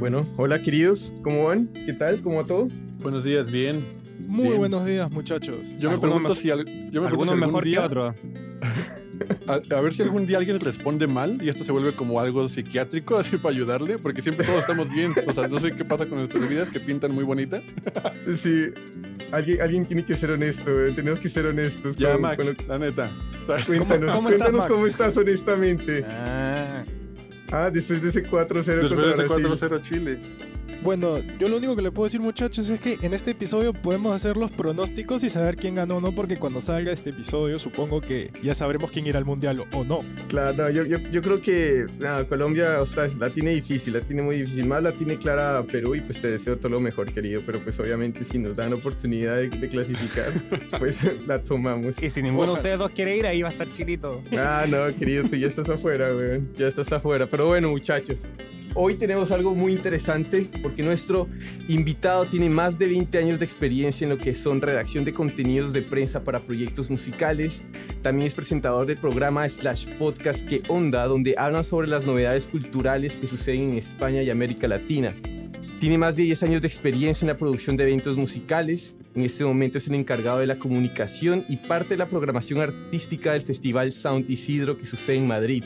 Bueno, hola queridos, ¿cómo van? ¿Qué tal? ¿Cómo va todo? Buenos días, bien. Muy Bien. buenos días, muchachos. Yo me pregunto me- si, al- yo me pregunto algunos si algún mejor que día- otros. A, a ver si algún día alguien responde mal y esto se vuelve como algo psiquiátrico, así para ayudarle, porque siempre todos estamos bien. O sea, no sé qué pasa con nuestras vidas que pintan muy bonitas. Sí, alguien, alguien tiene que ser honesto, güey. tenemos que ser honestos. Ya, con- Max, con lo- la neta. Cuéntanos, cómo cuéntanos Max? cómo estás honestamente. Ah, Ah, después de ese 4-0 Después contra de ese Brasil. 4-0 Chile. Bueno, yo lo único que le puedo decir, muchachos, es que en este episodio podemos hacer los pronósticos y saber quién ganó o no, porque cuando salga este episodio supongo que ya sabremos quién irá al mundial o no. Claro, no, yo, yo, yo creo que nada, Colombia, o sea, la tiene difícil, la tiene muy difícil. Más la tiene clara Perú y pues te deseo todo lo mejor, querido. Pero pues obviamente si nos dan oportunidad de, de clasificar, pues la tomamos. Y si ninguno de ustedes dos quiere ir, ahí va a estar chilito. Ah, no, querido, tú ya estás afuera, weón. Ya estás afuera. Pero bueno, muchachos, hoy tenemos algo muy interesante porque nuestro invitado tiene más de 20 años de experiencia en lo que son redacción de contenidos de prensa para proyectos musicales. También es presentador del programa slash podcast Que Onda, donde hablan sobre las novedades culturales que suceden en España y América Latina. Tiene más de 10 años de experiencia en la producción de eventos musicales. En este momento es el encargado de la comunicación y parte de la programación artística del Festival Sound Isidro que sucede en Madrid.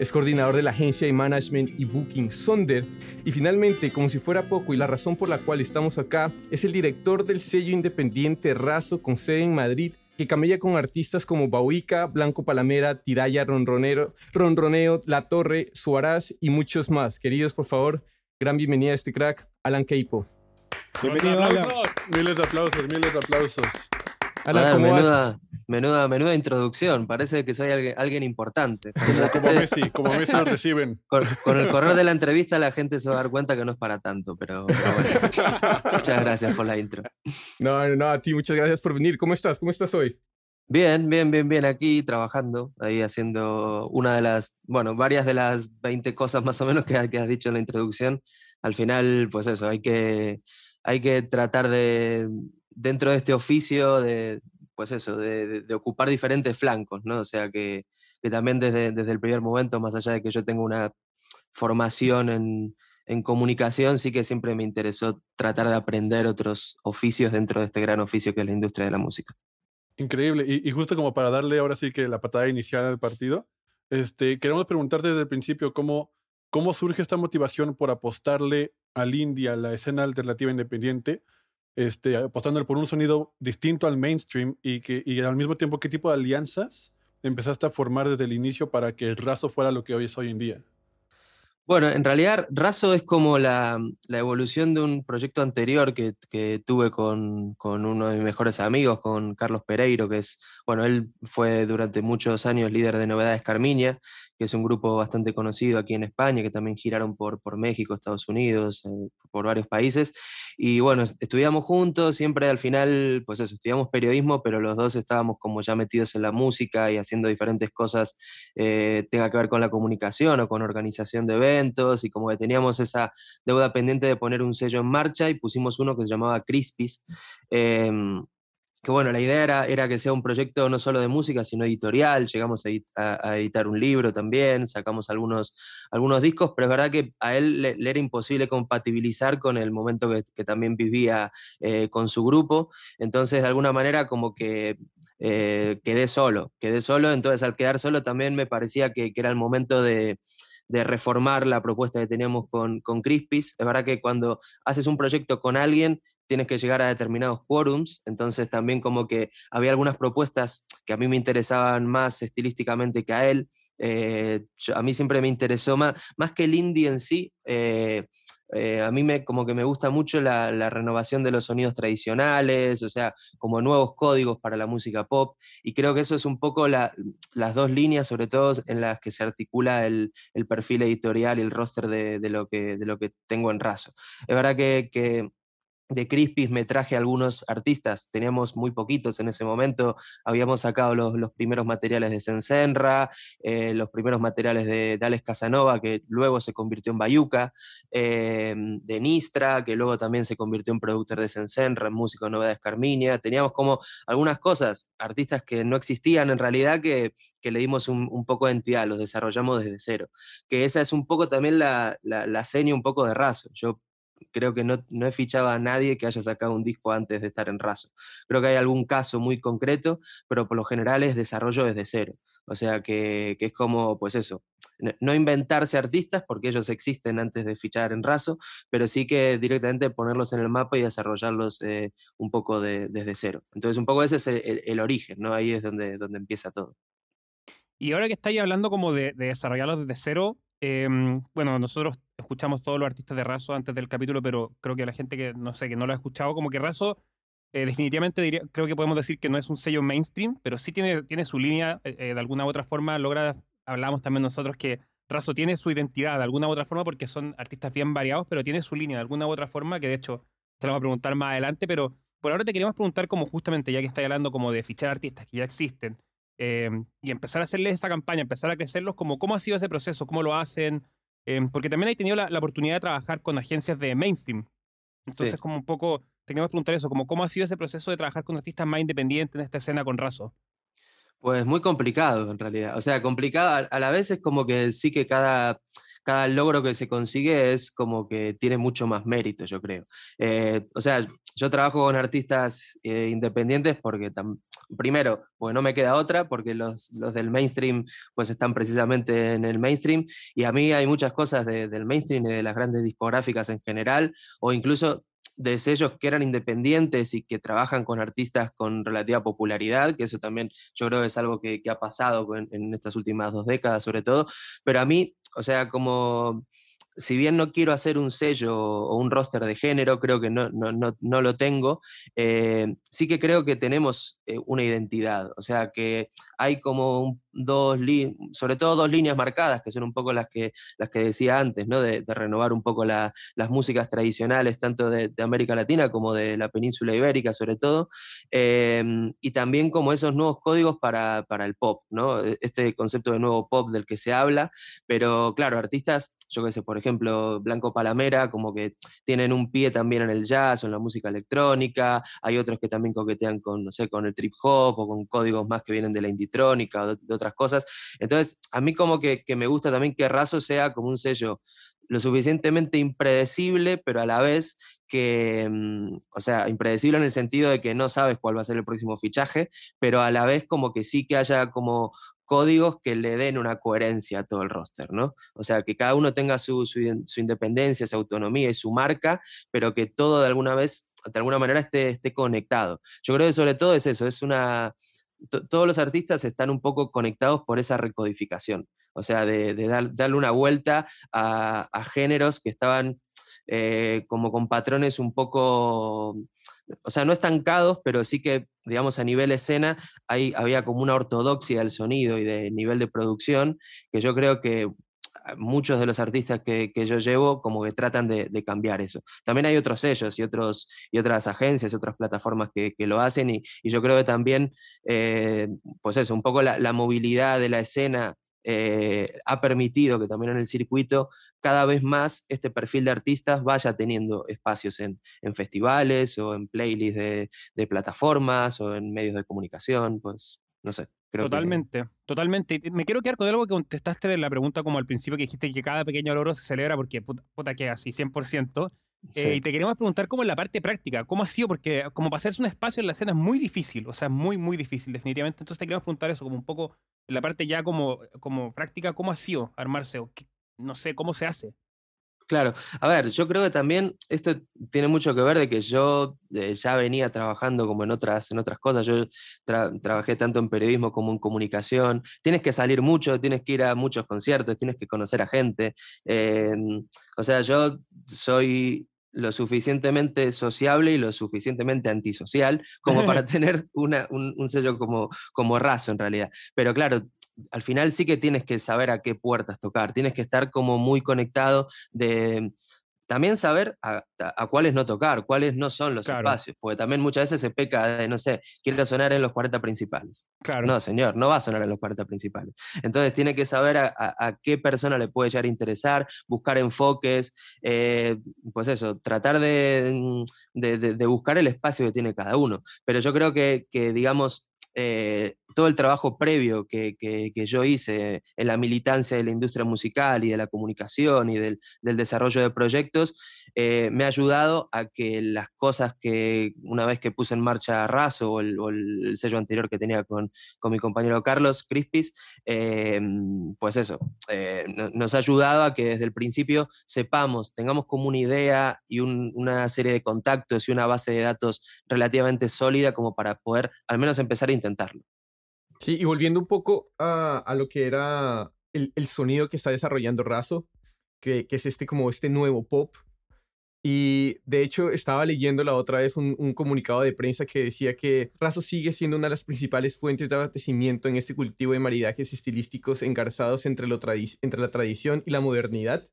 Es coordinador de la agencia de management y booking Sonder. Y finalmente, como si fuera poco y la razón por la cual estamos acá, es el director del sello independiente Razo con sede en Madrid que camella con artistas como Bauica, Blanco Palamera, Tiraya Ronronero, Ronroneo, La Torre, Suaraz y muchos más. Queridos, por favor, gran bienvenida a este crack, Alan Keipo. Bienvenido, Alan. Miles de aplausos, miles de aplausos. Alan, ¿cómo vas? menuda, menuda, menuda introducción. Parece que soy alguien, alguien importante. Como, como Messi, como Messi nos reciben. Con, con el correr de la entrevista la gente se va a dar cuenta que no es para tanto, pero, pero bueno. Muchas gracias por la intro. No, no, no, a ti muchas gracias por venir. ¿Cómo estás? ¿Cómo estás hoy? Bien, bien, bien, bien. Aquí trabajando, ahí haciendo una de las, bueno, varias de las 20 cosas más o menos que, que has dicho en la introducción. Al final, pues eso, hay que, hay que tratar de, dentro de este oficio, de, pues eso, de, ocupar diferentes flancos, ¿no? O sea, que, que también desde, desde el primer momento, más allá de que yo tengo una formación en, en comunicación, sí que siempre me interesó tratar de aprender otros oficios dentro de este gran oficio que es la industria de la música. Increíble. Y, y justo como para darle ahora sí que la patada inicial al partido, este, queremos preguntarte desde el principio cómo, cómo surge esta motivación por apostarle al indie, a la escena alternativa independiente, este, apostándole por un sonido distinto al mainstream y, que, y al mismo tiempo qué tipo de alianzas empezaste a formar desde el inicio para que el raso fuera lo que hoy es hoy en día. Bueno, en realidad Razo es como la, la evolución de un proyecto anterior que, que tuve con, con uno de mis mejores amigos, con Carlos Pereiro, que es, bueno, él fue durante muchos años líder de Novedades Carmiña, que es un grupo bastante conocido aquí en España, que también giraron por, por México, Estados Unidos, eh, por varios países. Y bueno, est- estudiamos juntos, siempre al final, pues eso, estudiamos periodismo, pero los dos estábamos como ya metidos en la música y haciendo diferentes cosas eh, tenga que ver con la comunicación o con organización de eventos y como que teníamos esa deuda pendiente de poner un sello en marcha y pusimos uno que se llamaba Crispis. em, que bueno, la idea era, que sea un proyecto no solo de música, sino editorial. Llegamos a, edit- a- a editar un libro también, sacamos algunos, algunos discos, pero es verdad que a él le, era imposible compatibilizar con el momento que, que también vivía eh, con su grupo. Entonces, de alguna manera, como que eh, quedé solo, quedé solo. Entonces, al quedar solo, también me parecía que, que era el momento de, de reformar la propuesta que teníamos con, con Crispis. Es verdad que cuando haces un proyecto con alguien, tienes que llegar a determinados quórums, entonces también como que había algunas propuestas que a mí me interesaban más estilísticamente que a él. Eh, yo- a mí siempre me interesó más, más que el indie en sí, eh, eh, a mí me, como que me gusta mucho la, la renovación de los sonidos tradicionales, o sea, como nuevos códigos para la música pop, y creo que eso es un poco la- las dos líneas, sobre todo en las que se articula el, el perfil editorial y el roster de, de lo que, de lo que tengo en Razo. Es verdad que, que de Crispis me traje algunos artistas, teníamos muy poquitos en ese momento, habíamos sacado los, los primeros materiales de Sensenra, eh, los primeros materiales de, de, Alex Casanova, que luego se convirtió en Bayuca, eh, de Nistra, que luego también se convirtió en productor de Sensenra, en músico de Novedades Carminia, teníamos como algunas cosas, artistas que no existían en realidad, que, que le dimos un, un, poco de entidad, los desarrollamos desde cero, que esa es un poco también la, la, la seña un poco de raso, yo creo que no, no, he fichado a nadie que haya sacado un disco antes de estar en Razo. Creo que hay algún caso muy concreto, pero por lo general es desarrollo desde cero. O sea que, que es como, pues eso, no inventarse artistas porque ellos existen antes de fichar en Razo, pero sí que directamente ponerlos en el mapa y desarrollarlos eh, un poco de, desde cero. Entonces un poco ese es el, origen, ¿no? Ahí es donde, donde empieza todo. Y ahora que estáis hablando como de, de desarrollarlos desde cero, eh, bueno, nosotros escuchamos todos los artistas de Razo antes del capítulo, pero creo que la gente que no sé, que no lo ha escuchado, como que Razo eh, definitivamente diría, creo que podemos decir que no es un sello mainstream, pero sí tiene, tiene su línea, eh, de alguna u otra forma logra, hablamos también nosotros que Razo tiene su identidad de alguna u otra forma porque son artistas bien variados, pero tiene su línea de alguna u otra forma que de hecho te lo vamos a preguntar más adelante, pero por ahora te queremos preguntar como justamente, ya que estás hablando como de fichar artistas que ya existen, eh, y empezar a hacerles esa campaña, empezar a crecerlos, como cómo ha sido ese proceso, cómo lo hacen, eh, porque también he tenido la, la, oportunidad de trabajar con agencias de mainstream. Entonces, sí. como un poco, tenemos que preguntar eso, como cómo ha sido ese proceso de trabajar con artistas más independientes en esta escena con Razo. Pues muy complicado en realidad. O sea, complicado a la vez es como que sí que cada, cada logro que se consigue es como que tiene mucho más mérito, yo creo. Eh, o sea, yo trabajo con artistas eh, independientes porque, primero, porque no me queda otra, porque los, los, del mainstream pues están precisamente en el mainstream y a mí hay muchas cosas de, del mainstream y de las grandes discográficas en general, o incluso de sellos que eran independientes y que trabajan con artistas con relativa popularidad, que eso también yo creo es algo que, ha pasado en, estas últimas dos décadas sobre todo, pero a mí, o sea, como si bien no quiero hacer un sello o un roster de género, creo que no, no, no, no lo tengo, eh, sí que creo que tenemos eh, una identidad, o sea que hay como un, dos, sobre todo dos líneas marcadas, que son un poco las que, las que decía antes, ¿no? de, de renovar un poco la, las músicas tradicionales, tanto de, de, América Latina como de la península ibérica sobre todo, eh, y también como esos nuevos códigos para, para el pop, ¿no? este concepto de nuevo pop del que se habla, pero claro, artistas, yo qué sé, por ejemplo, Blanco Palamera, como que tienen un pie también en el jazz o en la música electrónica, hay otros que también coquetean con, no sé, con el trip hop o con códigos más que vienen de la inditrónica o de, de otras cosas. Entonces, a mí como que, que me gusta también que Razo sea como un sello lo suficientemente impredecible, pero a la vez que, mm, o sea, impredecible en el sentido de que no sabes cuál va a ser el próximo fichaje, pero a la vez como que sí que haya como códigos que le den una coherencia a todo el roster, ¿no? O sea, que cada uno tenga su, su, su independencia, su autonomía y su marca, pero que todo de alguna vez, de alguna manera esté, esté conectado. Yo creo que sobre todo es eso, es una... Todos los artistas están un poco conectados por esa recodificación, o sea, de, dar, darle una vuelta a, géneros que estaban eh, como con patrones un poco, o sea, no estancados, pero sí que, digamos, a nivel escena había como una ortodoxia del sonido y de nivel de producción que yo creo que muchos de los artistas que, que yo llevo como que tratan de, cambiar eso. También hay otros sellos y, otros, y otras agencias, otras plataformas que, que lo hacen y, y, yo creo que también, eh, pues eso, un poco la, la movilidad de la escena eh, ha permitido que también en el circuito cada vez más este perfil de artistas vaya teniendo espacios en, en festivales o en playlists de, de, plataformas o en medios de comunicación, pues no sé. Creo totalmente, que... totalmente. Me quiero quedar con algo que contestaste de la pregunta como al principio que dijiste que cada pequeño logro se celebra porque puta, puta que así, 100%. Sí. Eh, y te queremos preguntar cómo en la parte práctica, ¿cómo ha sido? Porque como para hacerse un espacio en la escena es muy difícil, o sea, muy, muy difícil, definitivamente. Entonces te queremos preguntar eso, como un poco en la parte ya como, como práctica, ¿cómo ha sido armarse? O qué, no sé, ¿cómo se hace? Claro, a ver, yo creo que también esto tiene mucho que ver de que yo eh, ya venía trabajando como en otras, en otras cosas, yo tra trabajé tanto en periodismo como en comunicación, tienes que salir mucho, tienes que ir a muchos conciertos, tienes que conocer a gente, eh, o sea, yo soy lo suficientemente sociable y lo suficientemente antisocial como para tener una, un, un, sello como, como raso en realidad. Pero claro, al final sí que tienes que saber a qué puertas tocar, tienes que estar como muy conectado de también saber a, a, cuáles no tocar, cuáles no son los Claro. espacios, porque también muchas veces se peca de, no sé, quiero sonar en los 40 principales. Claro. No, señor, no va a sonar en los 40 principales. Entonces tiene que saber a, a- a qué persona le puede llegar a interesar, buscar enfoques, eh, pues eso, tratar de, mm, de- de- de buscar el espacio que tiene cada uno. Pero yo creo que, que, digamos, eh, todo el trabajo previo que, que- que yo hice en la militancia de la industria musical y de la comunicación y del, del desarrollo de proyectos, eh, me ha ayudado a que las cosas que una vez que puse en marcha Razo o el, sello anterior que tenía con, con mi compañero Carlos Crispis, eh, pues eso, eh, no- nos ha ayudado a que desde el principio sepamos, tengamos como una idea y un- una serie de contactos y una base de datos relativamente sólida como para poder al menos empezar a intentarlo. Sí, y volviendo un poco a, a lo que era el, el sonido que está desarrollando Razo, que, que es este como este nuevo pop. Y de hecho estaba leyendo la otra vez un, un comunicado de prensa que decía que Razo sigue siendo una de las principales fuentes de abastecimiento en este cultivo de maridajes estilísticos engarzados entre la tradición y la modernidad.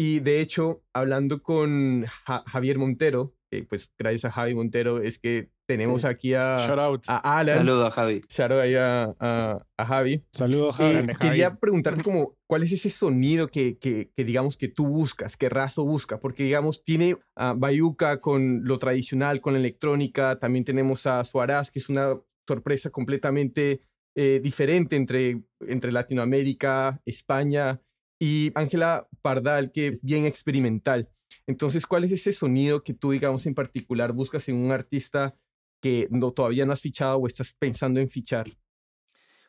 Y de hecho, hablando con Ja- Javier Montero, que pues gracias a Javi Montero es que tenemos Sí. aquí a, Shout out. a Alan. Saludos a Javi. Shout out ahí a, a- a Javi. Saludos, Eh, Javi. Quería preguntarte como, ¿cuál es ese sonido que, que, que digamos que tú buscas, que Razo busca? Porque digamos, tiene a Bayuca con lo tradicional, con la electrónica, también tenemos a Suarás, que es una sorpresa completamente eh, diferente entre, entre Latinoamérica, España, y Ángela Pardal, que es bien experimental. Entonces, ¿cuál es ese sonido que tú, digamos, en particular buscas en un artista que no, todavía no has fichado o estás pensando en fichar?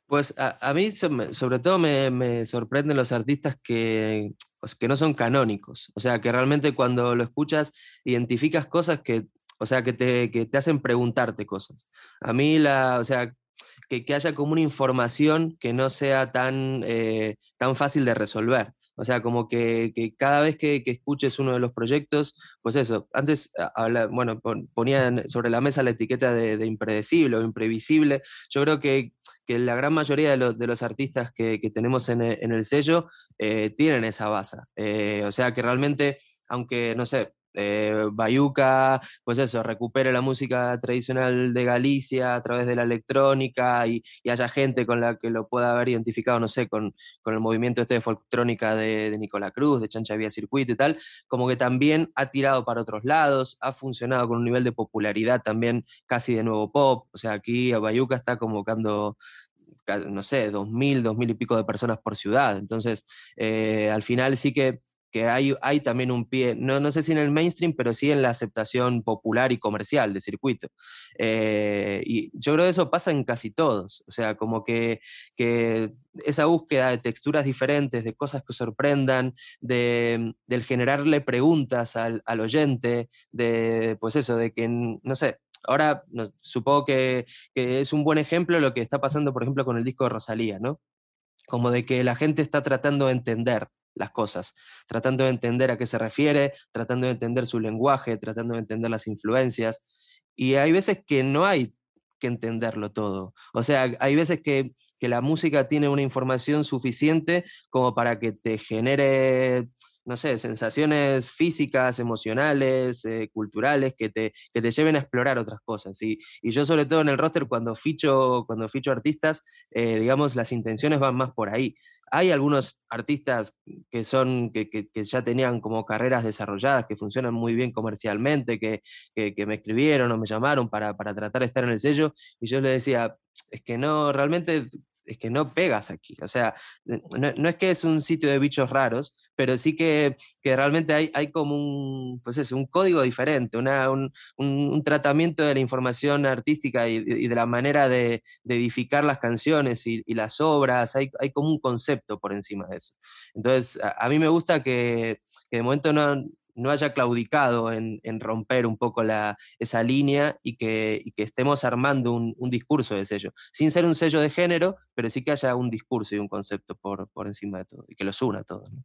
Pues a, mí sobre todo me, me sorprenden los artistas que, que no son canónicos, o sea, que realmente cuando lo escuchas identificas cosas que, o sea, que te, que te hacen preguntarte cosas. A mí la, o sea, que, que haya como una información que no sea tan, eh, tan fácil de resolver. O sea, como que, que cada vez que, que escuches uno de los proyectos, pues eso, antes a- habla- bueno, pon- ponían sobre la mesa la etiqueta de, de impredecible o imprevisible. Yo creo que, que la gran mayoría de, los- de los artistas que, que tenemos en el, en el sello eh, tienen esa base. Eh, o sea, que realmente, aunque, no sé, eh, Bayuca, pues eso, recupere la música tradicional de Galicia a través de la electrónica y, haya gente con la que lo pueda haber identificado, no sé, con, con el movimiento este de folktrónica de, de Nicola Cruz, de Chancha Vía Circuito y tal, como que también ha tirado para otros lados, ha funcionado con un nivel de popularidad también casi de nuevo pop, o sea, aquí Bayuca está convocando ca- no sé, dos mil, dos mil y pico de personas por ciudad. Entonces, eh, al final sí que, que hay, hay también un pie, no, no sé si en el mainstream, pero sí en la aceptación popular y comercial de circuito. Eh, y yo creo que eso pasa en casi todos. O sea, como que, que esa búsqueda de texturas diferentes, de cosas que sorprendan, de, del generarle preguntas al, al oyente, de, pues eso, de que, no sé, ahora no- supongo que, que es un buen ejemplo lo que está pasando, por ejemplo, con el disco de Rosalía, ¿no? Como de que la gente está tratando de entender las cosas, tratando de entender a qué se refiere, tratando de entender su lenguaje, tratando de entender las influencias. Y hay veces que no hay que entenderlo todo. O sea, hay veces que, que la música tiene una información suficiente como para que te genere, no sé, sensaciones físicas, emocionales, eh, culturales, que te, que te lleven a explorar otras cosas. Y, y yo sobre todo en el roster, cuando ficho, cuando ficho artistas, eh, digamos, las intenciones van más por ahí. Hay algunos artistas que, son, que, que- ya tenían como carreras desarrolladas, que funcionan muy bien comercialmente, que me escribieron o me llamaron para, para tratar de estar en el sello, y yo les decía, es que no, realmente es que no pegas aquí. O sea, no, no es que es un sitio de bichos raros, pero sí que, que realmente hay, hay como un, pues eso, un código diferente, una, un, un- tratamiento de la información artística y, y de la manera de, de edificar las canciones y, y las obras, hay, hay como un concepto por encima de eso. Entonces, a, a mí me gusta que, que de momento no, no haya claudicado en, en romper un poco la, esa línea y que, y que estemos armando un, un discurso de sello, sin ser un sello de género, pero sí que haya un discurso y un concepto por, por encima de todo y que los una a todos. ¿no?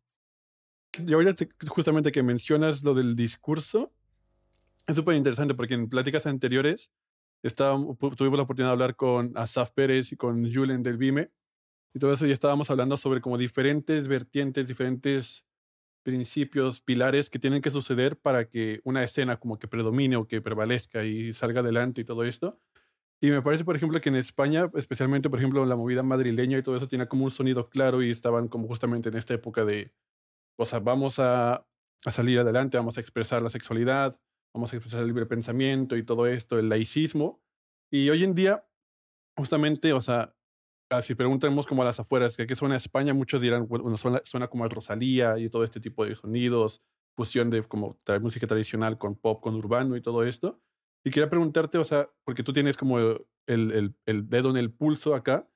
Y ahorita te- justamente que mencionas lo del discurso, es súper interesante porque en pláticas anteriores estábamos, tuvimos la oportunidad de hablar con Asaf Pérez y con Julen del Vime y todo eso y estábamos hablando sobre como diferentes vertientes, diferentes principios, pilares que tienen que suceder para que una escena como que predomine o que prevalezca y salga adelante y todo esto. Y me parece, por ejemplo, que en España, especialmente, por ejemplo, la movida madrileña y todo eso, tiene como un sonido claro y estaban como justamente en esta época de, o sea, vamos a, a salir adelante, vamos a expresar la sexualidad, vamos a expresar el libre pensamiento y todo esto, el laicismo. Y hoy en día, justamente, o sea, ah, si preguntamos como a las afueras, que qué suena España, muchos dirán, bueno, suena, suena como a Rosalía y todo este tipo de sonidos, fusión de como música tradicional con pop, con urbano y todo esto. Y quería preguntarte, o sea, porque tú tienes como el, el, el dedo en el pulso acá,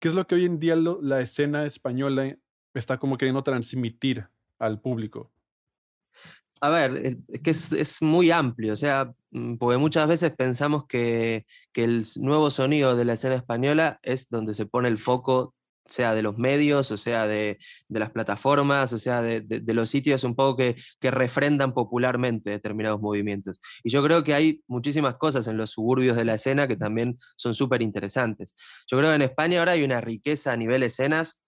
¿qué es lo que hoy en día la escena española está como queriendo transmitir al público? A ver, es que es, muy amplio, o sea, mm, porque muchas veces pensamos que, que, el nuevo sonido de la escena española es donde se pone el foco, sea de los medios, o sea de, de las plataformas, o sea de, de, de, los sitios un poco que, que refrendan popularmente determinados movimientos. Y yo creo que hay muchísimas cosas en los suburbios de la escena que también son súper interesantes. Yo creo que en España ahora hay una riqueza a nivel escenas,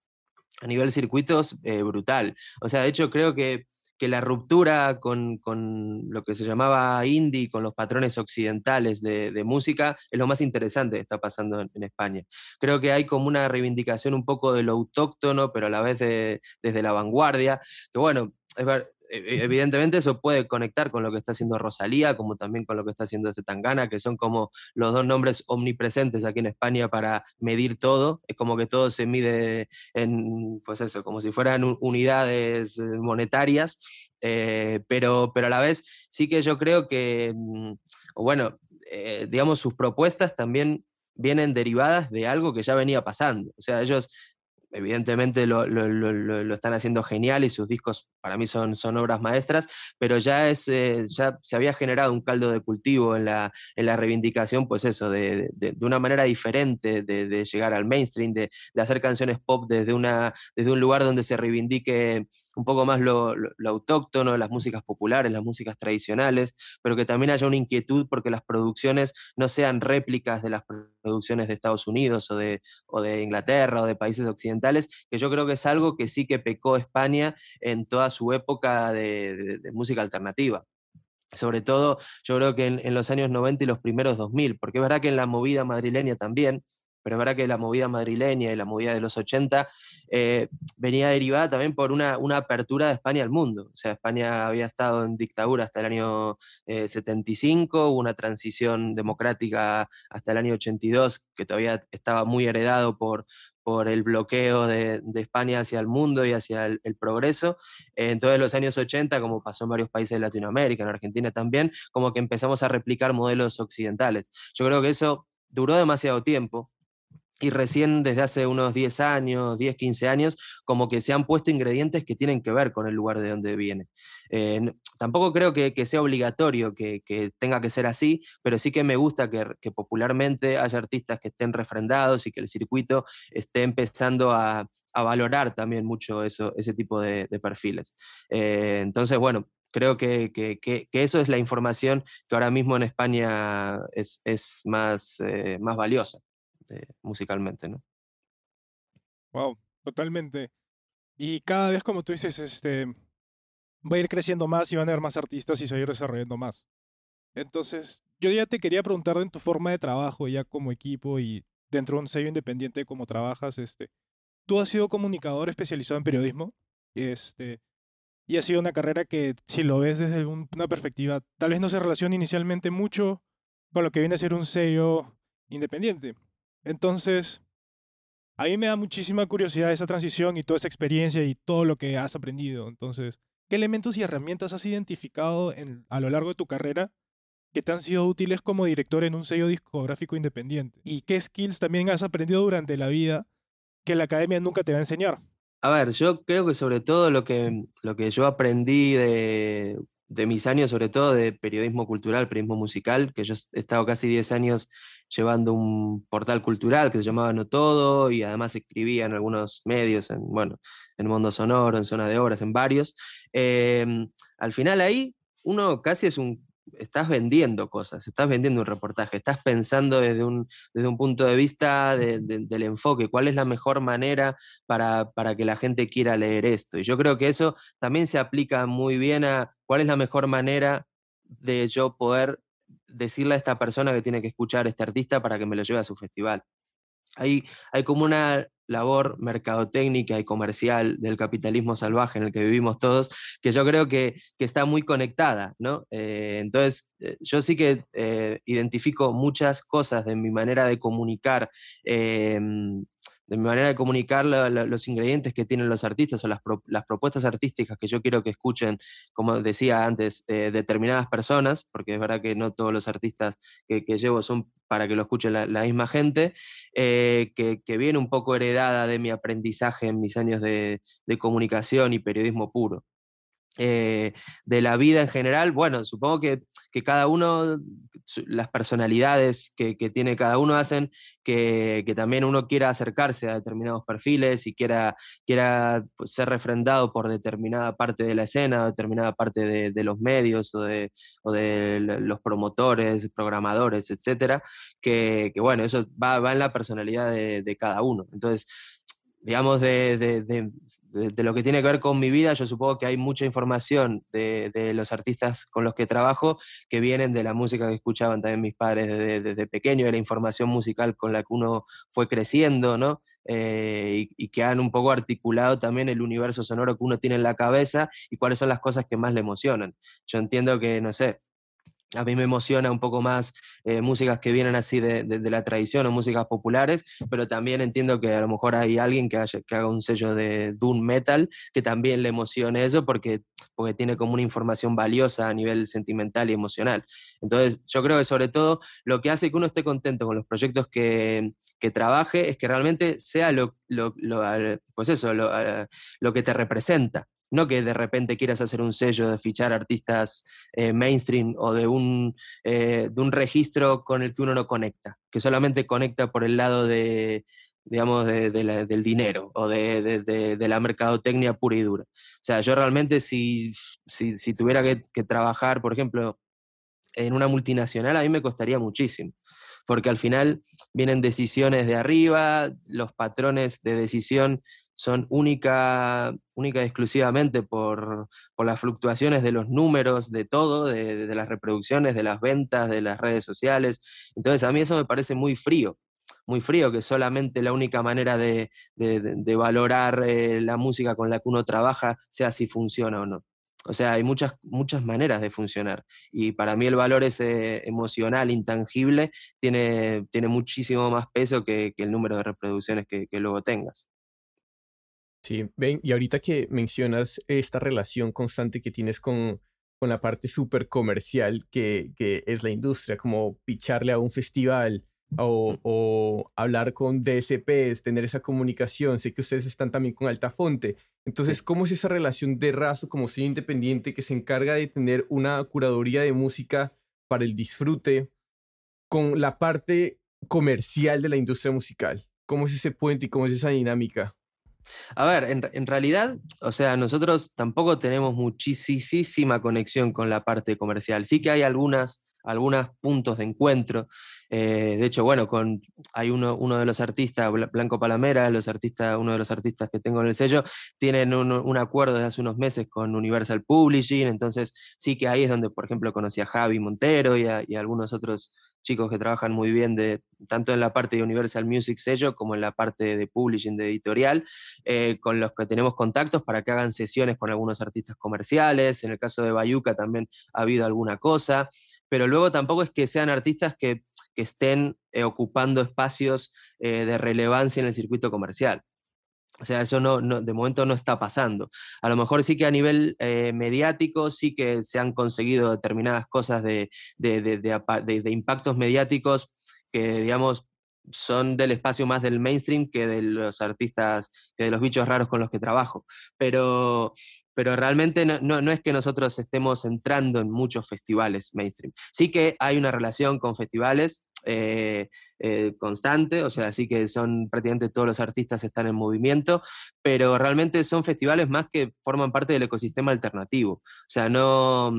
a nivel circuitos, eh, brutal. O sea, de hecho creo que que la ruptura con, con, lo que se llamaba indie, con los patrones occidentales de, música, es lo más interesante que está pasando en, España. Creo que hay como una reivindicación un poco de lo autóctono, pero a la vez de, desde la vanguardia, que bueno, es evidentemente eso puede conectar con lo que está haciendo Rosalía, como también con lo que está haciendo Zetangana, que son como los dos nombres omnipresentes aquí en España para medir todo. Es como que todo se mide en, pues eso, como si fueran unidades eh, monetarias, eh, pero, pero a la vez sí que yo creo que, mm, bueno, eh, digamos, sus propuestas también vienen derivadas de algo que ya venía pasando. O sea, ellos evidentemente lo, lo, lo, están haciendo genial y sus discos para mí son, son obras maestras, pero ya, es, eh, ya se había generado un caldo de cultivo en la, en la reivindicación, pues eso, de, de, una manera diferente de, de, llegar al mainstream, de, hacer canciones pop desde, una, desde un lugar donde se reivindique un poco más lo, lo, lo, autóctono, las músicas populares, las músicas tradicionales, pero que también haya una inquietud porque las producciones no sean réplicas de las producciones de Estados Unidos o de, o de Inglaterra o de países occidentales, que yo creo que es algo que sí que pecó España en toda su época de, música alternativa. Sobre todo yo creo que en, en, los años 90 y los primeros 2000, porque es verdad que en la movida madrileña también, pero es verdad que la movida madrileña y la movida de los 80 eh, venía derivada también por una, una, apertura de España al mundo. O sea, España había estado en dictadura hasta el año eh, 75, hubo una transición democrática hasta el año 82, que todavía estaba muy heredado por, por el bloqueo de, España hacia el mundo y hacia el, progreso. Eh, entonces, los años 80, como pasó en varios países de Latinoamérica, en Argentina también, como que empezamos a replicar modelos occidentales. Yo creo que eso duró demasiado tiempo, y recién desde hace unos 10 años, 10, 15 años, como que se han puesto ingredientes que tienen que ver con el lugar de donde viene. Eh, tampoco creo que, que sea obligatorio que, que, tenga que ser así, pero sí que me gusta que, popularmente haya artistas que estén refrendados y que el circuito esté empezando a, a valorar también mucho eso, ese tipo de, perfiles. Eh, entonces, bueno, creo que, que, que, que, eso es la información que ahora mismo en España es, es más, eh, más valiosa eh, musicalmente, ¿no? Wow, totalmente. Y cada vez, como tú dices, este, va a ir creciendo más y van a haber más artistas y se va a ir desarrollando más. Entonces, yo ya te quería preguntar en tu forma de trabajo, ya como equipo y dentro de un sello independiente, cómo trabajas, este, tú has sido comunicador especializado en periodismo, este, y ha sido una carrera que, si lo ves desde un, una perspectiva, tal vez no se relaciona inicialmente mucho con lo que viene a ser un sello independiente. Entonces, a mí me da muchísima curiosidad esa transición y toda esa experiencia y todo lo que has aprendido. Entonces, ¿qué elementos y herramientas has identificado en, a lo largo de tu carrera que te han sido útiles como director en un sello discográfico independiente? ¿Y qué skills también has aprendido durante la vida que la academia nunca te va a enseñar? A ver, yo creo que sobre todo lo que, lo que yo aprendí de, de mis años, sobre todo de periodismo cultural, periodismo musical, que yo he estado casi 10 años llevando un portal cultural que se llamaba No Todo y además escribía en algunos medios, en, bueno, en Mundo Sonoro, en Zona de Obras, en varios. Eh, al final ahí uno casi es un estás vendiendo cosas, estás vendiendo un reportaje, estás pensando desde un, desde un punto de vista del enfoque, cuál es la mejor manera para, para, que la gente quiera leer esto. Y yo creo que eso también se aplica muy bien a cuál es la mejor manera de yo poder decirle a esta persona que tiene que escuchar a este artista para que me lo lleve a su festival. Hay, hay como una labor mercadotécnica y comercial del capitalismo salvaje en el que vivimos todos, que yo creo que, está muy conectada, ¿no? Eh, entonces, eh, yo sí que eh, identifico muchas cosas de mi manera de comunicar em, de mi manera de comunicar los ingredientes que tienen los artistas o las, propuestas artísticas que yo quiero que escuchen, como decía antes, eh, determinadas personas, porque es verdad que no todos los artistas que, llevo son para que lo escuche la, misma gente, eh, que, viene un poco heredada de mi aprendizaje en mis años de comunicación y periodismo puro. Eh, de la vida en general, bueno, supongo que, cada uno, las personalidades que, tiene cada uno hacen que, también uno quiera acercarse a determinados perfiles y quiera, quiera pues, ser refrendado por determinada parte de la escena, determinada parte de, los medios o de, los promotores, programadores, etcétera, que, bueno, eso va, va en la personalidad de, cada uno. Entonces, digamos, de, de, lo que tiene que ver con mi vida, yo supongo que hay mucha información de, los artistas con los que trabajo que vienen de la música que escuchaban también mis padres desde, pequeño, de la información musical con la que uno fue creciendo, ¿no? Eh, y, que han un poco articulado también el universo sonoro que uno tiene en la cabeza y cuáles son las cosas que más le emocionan. Yo entiendo que, no sé, a mí me emociona un poco más eh, músicas que vienen así de, la tradición o músicas populares, pero también entiendo que a lo mejor hay alguien que, que haga un sello de Doom Metal que también le emocione eso porque, porque tiene como una información valiosa a nivel sentimental y emocional. Entonces, yo creo que sobre todo lo que hace que uno esté contento con los proyectos que, que trabaje es que realmente sea lo, lo, pues eso, lo que te representa. No que de repente quieras hacer un sello de fichar artistas eh, mainstream o de un, eh, de un registro con el que uno no conecta, que solamente conecta por el lado de, digamos, del dinero o de, la mercadotecnia pura y dura. O sea, yo realmente si, si, tuviera que, que, trabajar, por ejemplo, en una multinacional, a mí me costaría muchísimo, porque al final vienen decisiones de arriba, los patrones de decisión son única, única y exclusivamente por, las fluctuaciones de los números, de todo, de, las reproducciones, de las ventas, de las redes sociales. Entonces a mí eso me parece muy frío, muy frío, que solamente la única manera de, valorar eh, la música con la que uno trabaja sea si funciona o no. O sea, hay muchas, muchas maneras de funcionar. Y para mí el valor ese emocional, intangible, tiene, tiene muchísimo más peso que, el número de reproducciones que luego tengas. Sí, ven, y ahorita que mencionas esta relación constante que tienes con, con la parte súper comercial que, que, es la industria, como picharle a un festival o, o, hablar con DSPs, tener esa comunicación. Sé que ustedes están también con Altafonte. Entonces, ¿cómo es esa relación de raso como ser independiente que se encarga de tener una curaduría de música para el disfrute con la parte comercial de la industria musical? ¿Cómo es ese puente y cómo es esa dinámica? A ver, en, realidad, o sea, nosotros tampoco tenemos muchísima conexión con la parte comercial. Sí que hay algunas algunos puntos de encuentro. Eh, de hecho, bueno, con, hay uno, uno de los artistas, Blanco Palamera, los artistas, uno de los artistas que tengo en el sello, tienen un, acuerdo desde hace unos meses con Universal Publishing, entonces sí que ahí es donde, por ejemplo, conocí a Javi Montero y y algunos otros chicos que trabajan muy bien de, tanto en la parte de Universal Music sello como en la parte de publishing, de editorial, eh, con los que tenemos contactos para que hagan sesiones con algunos artistas comerciales. En el caso de Bayuca también ha habido alguna cosa, pero luego tampoco es que sean artistas que, estén eh, ocupando espacios eh, de relevancia en el circuito comercial. O sea, eso no, de momento no está pasando. A lo mejor sí que a nivel eh, mediático sí que se han conseguido determinadas cosas de, de, impactos mediáticos que, digamos, son del espacio más del mainstream que de los artistas, de los bichos raros con los que trabajo. Pero, pero realmente no, no, es que nosotros estemos entrando en muchos festivales mainstream. Sí que hay una relación con festivales eh, eh, constante, o sea, sí que son prácticamente todos los artistas están en movimiento, pero realmente son festivales más que forman parte del ecosistema alternativo. O sea, no,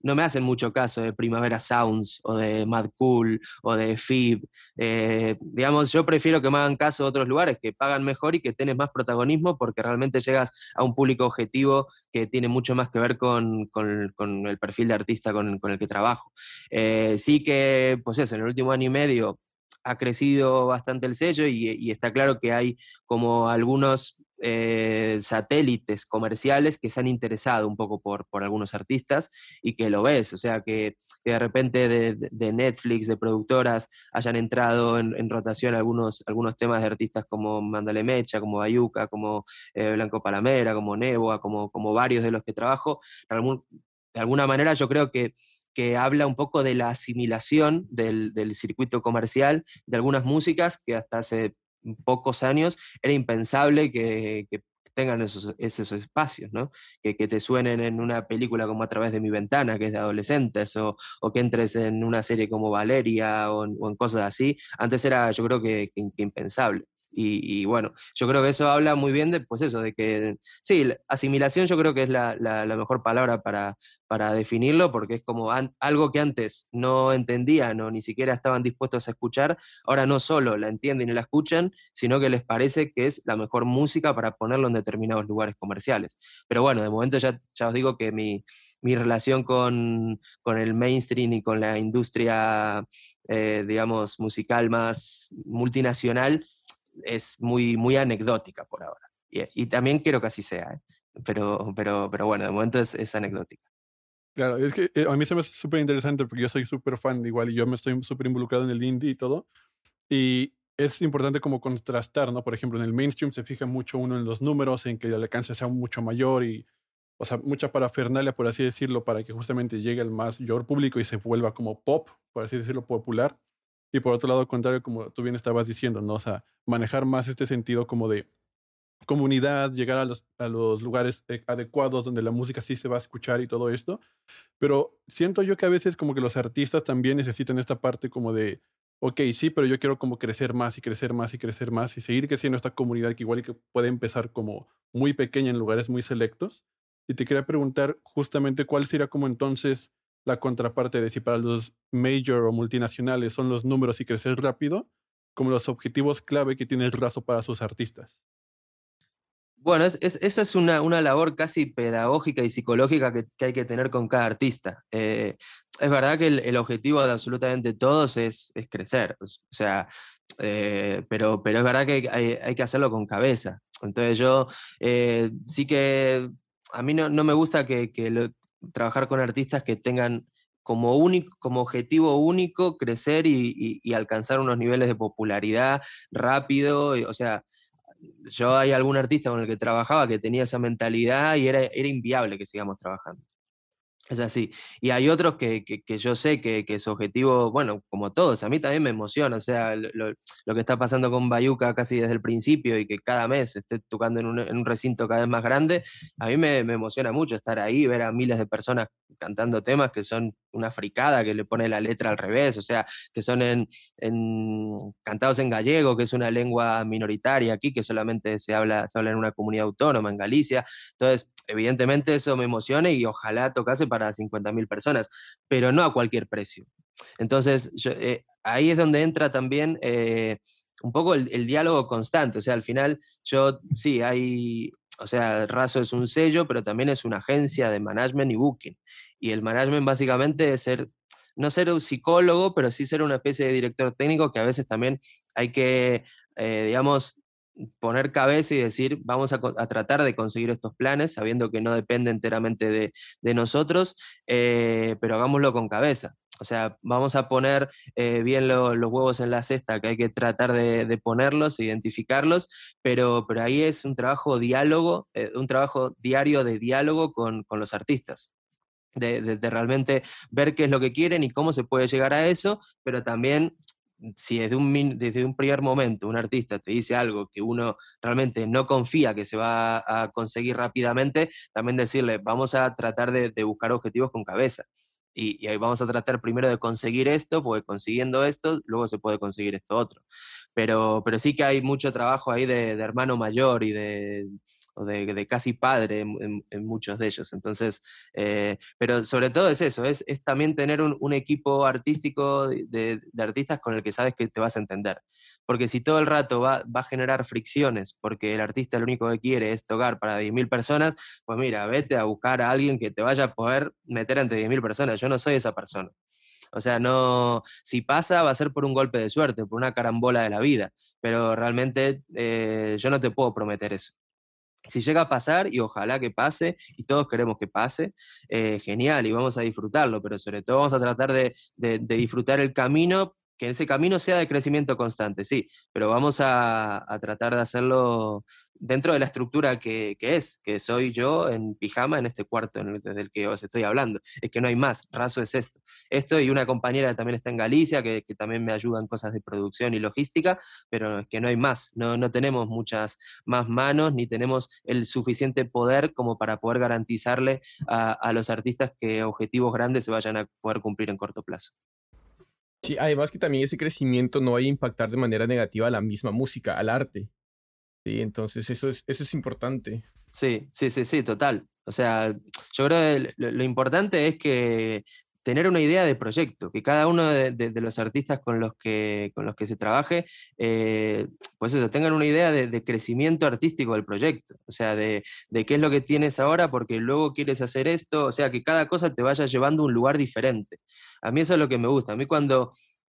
no me hacen mucho caso de Primavera Sounds o de Mad Cool o de FIB. Eh, digamos, yo prefiero que me hagan caso de otros lugares que pagan mejor y que tenés más protagonismo porque realmente llegas a un público objetivo que tiene mucho más que ver con, con, el perfil de artista con, con el que trabajo. Eh, sí que, pues eso, en el último año y medio ha crecido bastante el sello y, está claro que hay como algunos eh, satélites comerciales que se han interesado un poco por, por algunos artistas y que lo ves, o sea, que, de repente de, Netflix, de productoras, hayan entrado en, rotación algunos, algunos temas de artistas como Mandale Mecha, como Bayuca, como eh, Blanco Palamera, como Neboa, como, como varios de los que trabajo. de alguna manera yo creo que que habla un poco de la asimilación del, circuito comercial de algunas músicas que hasta hace pocos años era impensable que, tengan esos, espacios, ¿no? Que, te suenen en una película como A través de mi ventana, que es de adolescentes, o, que entres en una serie como Valeria o en, cosas así. Antes era, yo creo que impensable. Y, bueno, yo creo que eso habla muy bien de, pues eso, de que, sí, asimilación yo creo que es la, mejor palabra para, para definirlo, porque es como algo que antes no entendían o ni siquiera estaban dispuestos a escuchar, ahora no solo la entienden y la escuchan, sino que les parece que es la mejor música para ponerlo en determinados lugares comerciales. Pero bueno, de momento ya, ya os digo que mi, mi relación con, con, el mainstream y con la industria, eh, digamos, musical más multinacional es muy, muy anecdótica por ahora. Y, también quiero que así sea, ¿eh? pero, pero, pero bueno, de momento es, es anecdótica. Claro, es que eh, a mí se me hace súper interesante porque yo soy súper fan igual y yo me estoy súper involucrado en el indie y todo. Y es importante como contrastar, ¿no? Por ejemplo, en el mainstream se fija mucho uno en los números, en que el alcance sea mucho mayor y, o sea, mucha parafernalia, por así decirlo, para que justamente llegue al mayor público y se vuelva como pop, por así decirlo, popular. Y por otro lado, contrario, como tú bien estabas diciendo, ¿no? O sea, manejar más este sentido como de comunidad, llegar a los, a los lugares eh, adecuados donde la música sí se va a escuchar y todo esto. Pero siento yo que a veces como que los artistas también necesitan esta parte como de, ok, sí, pero yo quiero como crecer más y crecer más y crecer más y seguir creciendo esta comunidad que igual que puede empezar como muy pequeña en lugares muy selectos. Y te quería preguntar justamente cuál sería como entonces la contraparte de si para los major o multinacionales son los números y crecer rápido, como los objetivos clave que tiene el raso para sus artistas. Bueno, esa es una, una, labor casi pedagógica y psicológica que, hay que tener con cada artista. Eh, es verdad que el, objetivo de absolutamente todos es, es crecer, o sea, eh, pero, pero es verdad que hay, que hacerlo con cabeza. Entonces yo eh, sí que a mí no, no me gusta que, que, lo, trabajar con artistas que tengan como, único, como objetivo único crecer y, alcanzar unos niveles de popularidad rápido. o sea, yo hay algún artista con el que trabajaba que tenía esa mentalidad y era, era inviable que sigamos trabajando. Es así. Y hay otros que, que, yo sé que, que, su objetivo, bueno, como todos, a mí también me emociona, o sea, lo, lo, que está pasando con Bayuca casi desde el principio y que cada mes esté tocando en un, en un recinto cada vez más grande, a mí me, me, emociona mucho estar ahí, ver a miles de personas cantando temas que son una fricada, que le pone la letra al revés, o sea, que son en, en, cantados en gallego, que es una lengua minoritaria aquí, que solamente se habla, se habla en una comunidad autónoma, en Galicia. Entonces, evidentemente eso me emociona y ojalá tocase para 50.000 personas, pero no a cualquier precio. Entonces, eh, ahí es donde entra también eh, un poco el, diálogo constante, o sea, al final yo, sí, hay, o sea, Razo es un sello, pero también es una agencia de management y booking. Y el management básicamente es ser, no ser un psicólogo, pero sí ser una especie de director técnico que a veces también hay que, eh, digamos, poner cabeza y decir, vamos a, tratar de conseguir estos planes, sabiendo que no depende enteramente de, nosotros, eh, pero hagámoslo con cabeza. O sea, vamos a poner eh, bien los huevos en la cesta, que hay que tratar de, ponerlos, identificarlos, pero, pero ahí es un trabajo diálogo, eh, un trabajo diario de diálogo con, los artistas. De, de, realmente ver qué es lo que quieren y cómo se puede llegar a eso, pero también si desde un, desde un primer momento un artista te dice algo que uno realmente no confía que se va a conseguir rápidamente, también decirle, vamos a tratar de, buscar objetivos con cabeza. Y, ahí vamos a tratar primero de conseguir esto, porque consiguiendo esto, luego se puede conseguir esto otro. Pero, pero sí que hay mucho trabajo ahí de, hermano mayor y de, de, casi padre en, muchos de ellos. Entonces, eh, pero sobre todo es eso, es, también tener un, equipo artístico de, artistas con el que sabes que te vas a entender. Porque si todo el rato va, va, a generar fricciones, porque el artista lo único que quiere es tocar para 10.000 personas, pues mira, vete a buscar a alguien que te vaya a poder meter entre 10.000 personas. Yo no soy esa persona. O sea, no, si pasa va a ser por un golpe de suerte, por una carambola de la vida, pero realmente eh, yo no te puedo prometer eso. Si llega a pasar, y ojalá que pase, y todos queremos que pase, eh, genial, y vamos a disfrutarlo, pero sobre todo vamos a tratar de, de disfrutar el camino que ese camino sea de crecimiento constante, sí, pero vamos a, tratar de hacerlo dentro de la estructura que, es, que soy yo en pijama en este cuarto en el, desde el que os estoy hablando. Es que no hay más, raso es esto. Esto y una compañera que también está en Galicia, que, también me ayuda en cosas de producción y logística, pero es que no hay más, no, no tenemos muchas más manos ni tenemos el suficiente poder como para poder garantizarle a, a los artistas que objetivos grandes se vayan a poder cumplir en corto plazo. Sí, además que también ese crecimiento no vaya a impactar de manera negativa a la misma música, al arte. Sí, entonces eso es, eso es importante. Sí, sí, sí, sí, total. O sea, yo creo que lo, importante es que tener una idea de proyecto, que cada uno de, los artistas con los que, con los que se trabaje, eh, pues eso, tengan una idea de, crecimiento artístico del proyecto, o sea, de, de, qué es lo que tienes ahora porque luego quieres hacer esto, o sea, que cada cosa te vaya llevando a un lugar diferente. A mí eso es lo que me gusta. A mí cuando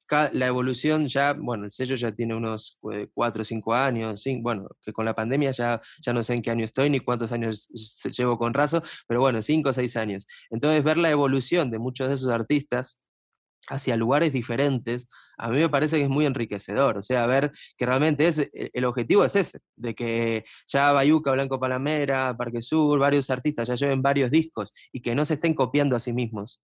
la evolución ya, bueno, el sello ya tiene unos eh, cuatro o cinco años, bueno, que con la pandemia ya, ya no sé en qué año estoy ni cuántos años llevo con Razo, pero bueno, cinco o seis años. Entonces, ver la evolución de muchos de esos artistas hacia lugares diferentes, a mí me parece que es muy enriquecedor. O sea, ver que realmente es, e, el objetivo es ese, de que ya Bayuca, Blanco Palamera, Parque Sur, varios artistas ya lleven varios discos y que no se estén copiando a sí mismos,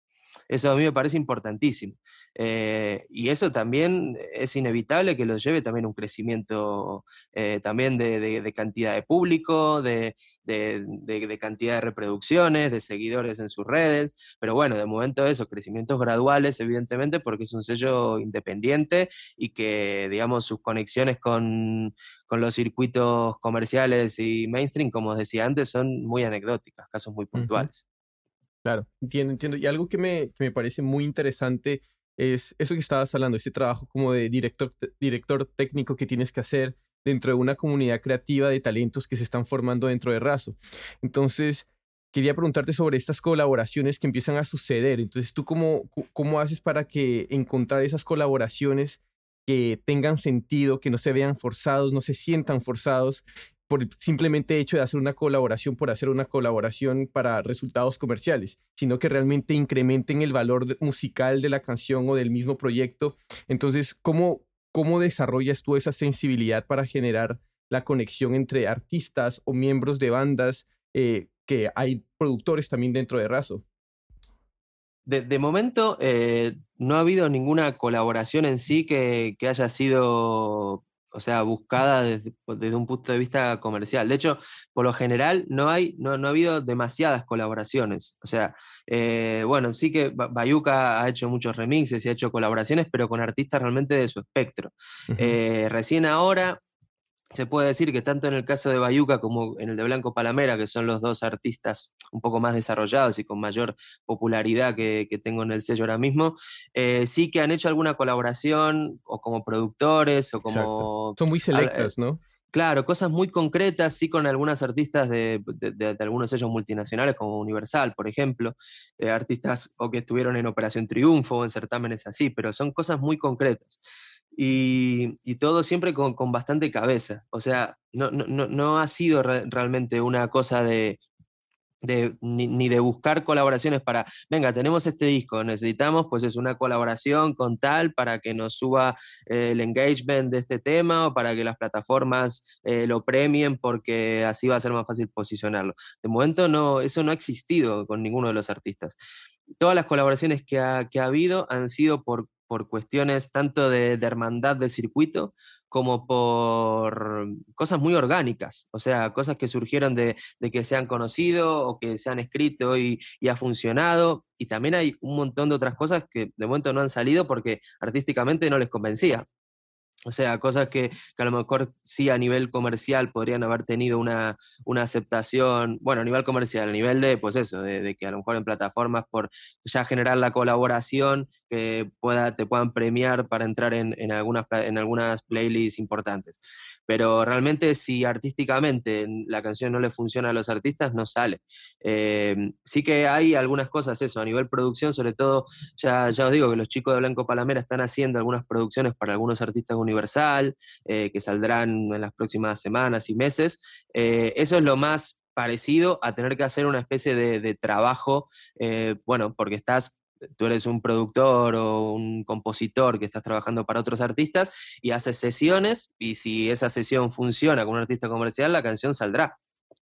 eso a mí me parece importantísimo. Eh, y eso también es inevitable que lo lleve también a un crecimiento eh, también de, cantidad de público, de, cantidad de reproducciones, de seguidores en sus redes. Pero bueno, de momento eso, crecimientos graduales, evidentemente, porque es un sello independiente y que, digamos, sus conexiones con, los circuitos comerciales y mainstream, como os decía antes, son muy anecdóticas, casos muy puntuales. Claro, entiendo, entiendo. Y algo que me, me parece muy interesante es eso que estabas hablando, ese trabajo como de director, director técnico que tienes que hacer dentro de una comunidad creativa de talentos que se están formando dentro de Razo. Entonces, quería preguntarte sobre estas colaboraciones que empiezan a suceder. Entonces, ¿tú cómo, cómo haces para que encontrar esas colaboraciones que tengan sentido, que no se vean forzados, no se sientan forzados por el simplemente hecho de hacer una colaboración por hacer una colaboración para resultados comerciales, sino que realmente incrementen el valor musical de la canción o del mismo proyecto. Entonces, ¿cómo, cómo desarrollas tú esa sensibilidad para generar la conexión entre artistas o miembros de bandas eh, que hay productores también dentro de Razo? De, momento, eh, no ha habido ninguna colaboración en sí que, que haya sido o sea, buscada desde, desde, un punto de vista comercial. De hecho, por lo general no, hay, no, no ha habido demasiadas colaboraciones. O sea, eh, bueno, sí que Bayuca ha hecho muchos remixes y ha hecho colaboraciones, pero con artistas realmente de su espectro. Eh, recién ahora se puede decir que tanto en el caso de Bayuca como en el de Blanco Palamera, que son los dos artistas un poco más desarrollados y con mayor popularidad que, tengo en el sello ahora mismo, eh, sí que han hecho alguna colaboración o como productores o como... Son muy selectas, ¿no? Claro, cosas muy concretas, sí, con algunas artistas de, algunos sellos multinacionales, como Universal, por ejemplo, eh, artistas o que estuvieron en Operación Triunfo o en certámenes así, pero son cosas muy concretas y, todo siempre con, bastante cabeza. O sea, no, no, no ha sido realmente una cosa de, ni, de buscar colaboraciones para, venga, tenemos este disco, necesitamos pues es una colaboración con tal para que nos suba el engagement de este tema o para que las plataformas eh, lo premien porque así va a ser más fácil posicionarlo. De momento no, eso no ha existido con ninguno de los artistas. Todas las colaboraciones que ha, que ha habido han sido por por cuestiones tanto de, hermandad de circuito como por cosas muy orgánicas, o sea, cosas que surgieron de, que se han conocido o que se han escrito y, ha funcionado. Y también hay un montón de otras cosas que de momento no han salido porque artísticamente no les convencía. O sea, cosas que, que, a lo mejor sí a nivel comercial podrían haber tenido una, una aceptación, bueno, a nivel comercial, a nivel de, pues eso, de, de, que a lo mejor en plataformas por ya generar la colaboración, que pueda, te puedan premiar para entrar en, en, algunas, en algunas playlists importantes. Pero realmente si artísticamente la canción no le funciona a los artistas, no sale. Eh, sí que hay algunas cosas, eso, a nivel producción, sobre todo, ya, ya os digo que los chicos de Blanco Palamera están haciendo algunas producciones para algunos artistas Universal, eh, que saldrán en las próximas semanas y meses. Eh, eso es lo más parecido a tener que hacer una especie de, trabajo, eh, bueno, porque estás tú eres un productor o un compositor que estás trabajando para otros artistas y haces sesiones y si esa sesión funciona con un artista comercial, la canción saldrá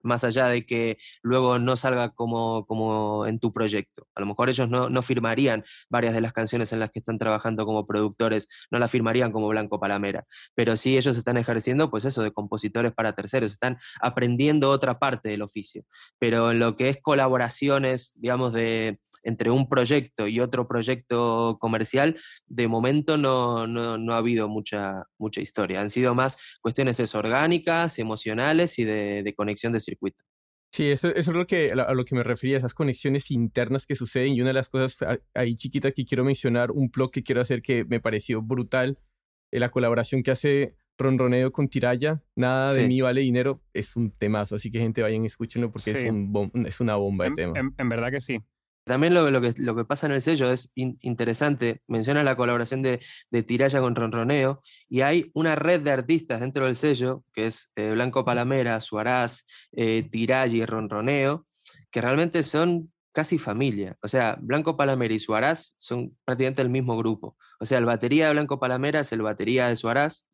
más allá de que luego no salga como, como en tu proyecto. A lo mejor ellos no, no, firmarían varias de las canciones en las que están trabajando como productores, no las firmarían como Blanco Palamera, pero sí ellos están ejerciendo pues eso de compositores para terceros, están aprendiendo otra parte del oficio. Pero en lo que es colaboraciones, digamos, de, entre un proyecto y otro proyecto comercial, de momento no, no, no ha habido mucha, mucha historia. Han sido más cuestiones eso, orgánicas, emocionales y de, de conexión de circuito. Sí, eso, eso es lo que, a lo que me refería, esas conexiones internas que suceden. Y una de las cosas ahí chiquita que quiero mencionar, un blog que quiero hacer que me pareció brutal, eh, la colaboración que hace Ronroneo con Tiraya, Nada de mí vale dinero, es un temazo. Así que gente vayan y escúchenlo porque sí. es, un es una bomba en, de tema. En, en, verdad que sí. También lo, lo, que, lo que pasa en el sello es in, interesante. Menciona la colaboración de, de, Tiraya con Ronroneo y hay una red de artistas dentro del sello, que es eh, Blanco Palamera, Suarás, eh, Tiraya y Ronroneo, que realmente son casi familia. O sea, Blanco Palamera y Suarás son prácticamente el mismo grupo. O sea, el batería de Blanco Palamera es el batería de Suarás.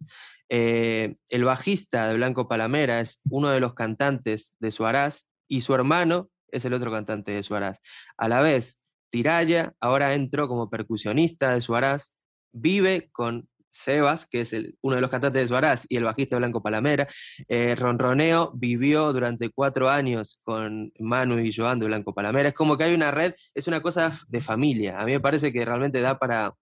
Eh, el bajista de Blanco Palamera es uno de los cantantes de Suarás y su hermano es el otro cantante de Suarás. A la vez, Tiraya ahora entró como percusionista de Suarás, vive con Sebas, que es uno de los cantantes de Suarás y el bajista Blanco Palamera. Eh, Ronroneo vivió durante cuatro años con Manu y Joan de Blanco Palamera. Es como que hay una red, es una cosa de familia. A mí me parece que realmente da para,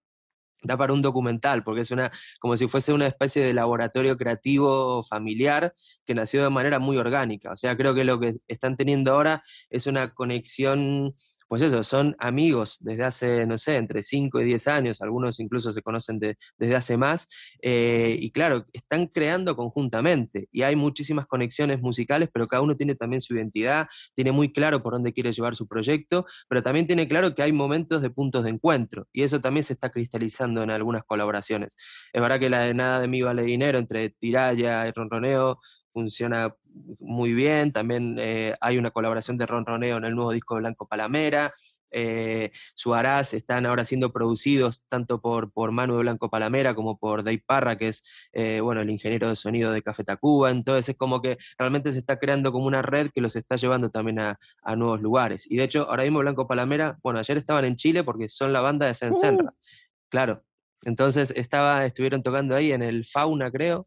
da para un documental, porque es una, como si fuese una especie de laboratorio creativo familiar que nació de manera muy orgánica. O sea, creo que lo que están teniendo ahora es una conexión, pues eso, son amigos desde hace, no sé, entre 5 y 10 años, algunos incluso se conocen de, desde hace más, eh, y claro, están creando conjuntamente, y hay muchísimas conexiones musicales, pero cada uno tiene también su identidad, tiene muy claro por dónde quiere llevar su proyecto, pero también tiene claro que hay momentos de puntos de encuentro, y eso también se está cristalizando en algunas colaboraciones. Es verdad que la de Nada de mí vale dinero entre Tiraya y Ronroneo funciona muy bien. También eh, hay una colaboración de Ron Roneo en el nuevo disco de Blanco Palamera. Eh, Suarás están ahora siendo producidos tanto por, por Manu de Blanco Palamera como por Dave Parra, que es eh, bueno, el ingeniero de sonido de Café Tacuba. Entonces es como que realmente se está creando como una red que los está llevando también a, a nuevos lugares. Y de hecho, ahora mismo Blanco Palamera, bueno, ayer estaban en Chile porque son la banda de Sensenra. Uh. Claro. Entonces estaba, estuvieron tocando ahí en el Fauna, creo,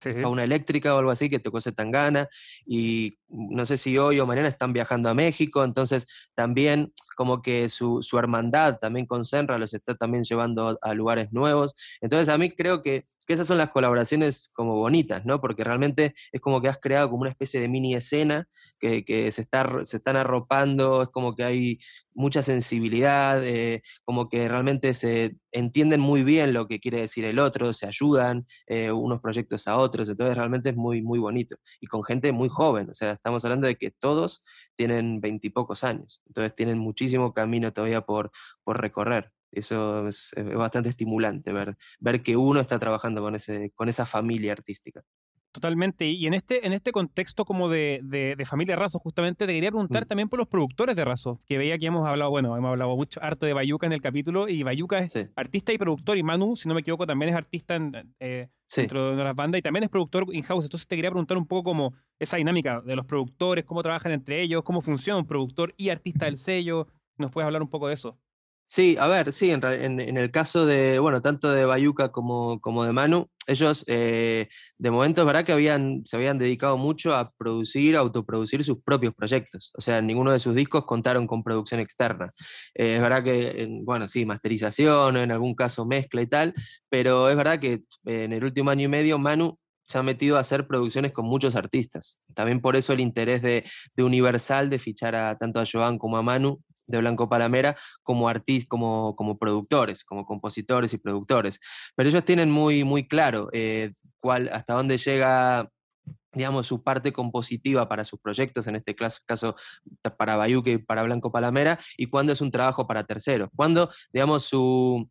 Sí. Fauna eléctrica o algo así que tocó Tangana y no sé si hoy o mañana están viajando a México, entonces también como que su, su hermandad también con Senra los está también llevando a, a lugares nuevos. Entonces a mí creo que, que, esas son las colaboraciones como bonitas, ¿no? Porque realmente es como que has creado como una especie de mini escena que, se están arropando, es como que hay mucha sensibilidad, eh, como que realmente se entienden muy bien lo que quiere decir el otro, se ayudan eh, unos proyectos a otros, entonces realmente es muy, muy bonito. Y con gente muy joven, o sea, estamos hablando de que todos tienen veintipocos años, entonces tienen muchísimo camino todavía por, por recorrer. Eso es, es, bastante estimulante, ver, ver que uno está trabajando con, ese, con esa familia artística. Totalmente. Y en este, en este contexto como de, de, de familia Razo, justamente te quería preguntar mm. también por los productores de Razo, que veía que hemos hablado, bueno, hemos hablado mucho harto de Bayuca en el capítulo, y Bayuca es sí. artista y productor, y Manu, si no me equivoco, también es artista en, eh, sí. dentro de las bandas, y también es productor in-house. Entonces te quería preguntar un poco como esa dinámica de los productores, cómo trabajan entre ellos, cómo funciona un productor y artista del sello. ¿Nos puedes hablar un poco de eso? Sí, a ver, sí, en, el caso de, bueno, tanto de Bayuca como, como de Manu, ellos eh, de momento es verdad que habían, se habían dedicado mucho a producir, autoproducir sus propios proyectos. O sea, ninguno de sus discos contaron con producción externa. Eh, es verdad que, bueno, sí, masterización, en algún caso mezcla y tal, pero es verdad que en el último año y medio Manu se ha metido a hacer producciones con muchos artistas. También por eso el interés de, de Universal de fichar a, tanto a Joan como a Manu de Blanco Palamera como artistas, como, como productores, como compositores y productores. Pero ellos tienen muy, muy claro eh, cuál, hasta dónde llega digamos, su parte compositiva para sus proyectos, en este caso para Bayuque y para Blanco Palamera, y cuándo es un trabajo para terceros. Cuando, digamos, su,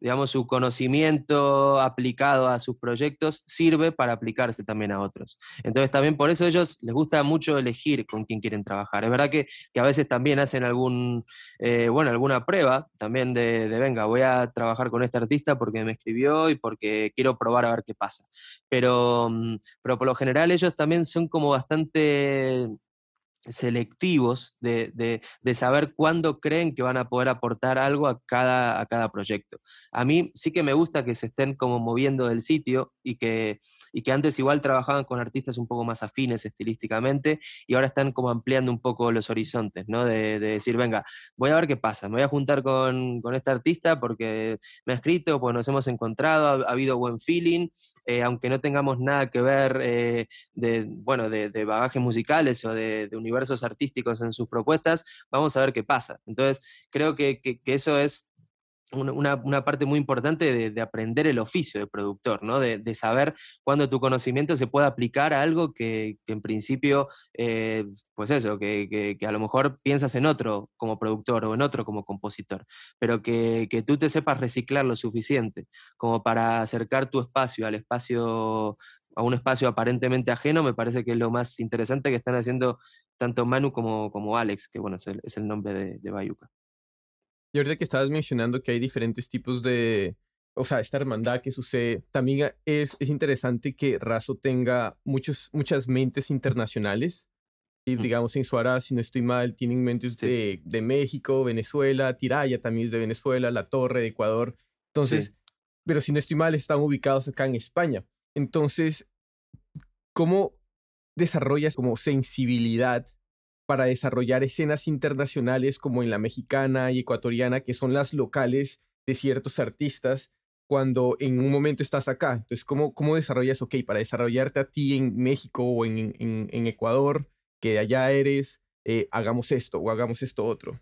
digamos, su conocimiento aplicado a sus proyectos sirve para aplicarse también a otros. Entonces también por eso a ellos les gusta mucho elegir con quién quieren trabajar. Es verdad que, a veces también hacen algún, eh, bueno, alguna prueba también de, de, venga, voy a trabajar con este artista porque me escribió y porque quiero probar a ver qué pasa. Pero, mm, pero por lo general ellos también son como bastante selectivos de, saber cuándo creen que van a poder aportar algo a cada, a cada proyecto. A mí sí que me gusta que se estén como moviendo del sitio y que, y que antes igual trabajaban con artistas un poco más afines estilísticamente y ahora están como ampliando un poco los horizontes, ¿no? De, decir, venga, voy a ver qué pasa, me voy a juntar con, con este artista porque me ha escrito, pues nos hemos encontrado, ha, habido buen feeling, eh, aunque no tengamos nada que ver eh, de, bueno, de, bagajes musicales o de, de universos artísticos en sus propuestas, vamos a ver qué pasa. Entonces, creo que, eso es una, parte muy importante de, aprender el oficio de productor, ¿no? de, saber cuándo tu conocimiento se puede aplicar a algo que, en principio, eh, pues eso, que, a lo mejor piensas en otro como productor o en otro como compositor, pero que, tú te sepas reciclar lo suficiente como para acercar tu espacio al espacio a un espacio aparentemente ajeno, me parece que es lo más interesante que están haciendo tanto Manu como, como Alex, que bueno, es el, es el nombre de, de Bayuca. Y ahorita que estabas mencionando que hay diferentes tipos de, o sea, esta hermandad que sucede, también es, es interesante que Razo tenga muchos, muchas mentes internacionales. Y digamos, en Suara, si no estoy mal, tienen mentes de, de, México, Venezuela, Tiraya también es de Venezuela, La Torre de Ecuador. Entonces, pero si no estoy mal, están ubicados acá en España. Entonces, ¿cómo desarrollas como sensibilidad para desarrollar escenas internacionales como en la mexicana y ecuatoriana, que son las locales de ciertos artistas, cuando en un momento estás acá? Entonces, ¿cómo, cómo desarrollas, ok, para desarrollarte a ti en México o en, Ecuador, que de allá eres, eh, hagamos esto o hagamos esto otro?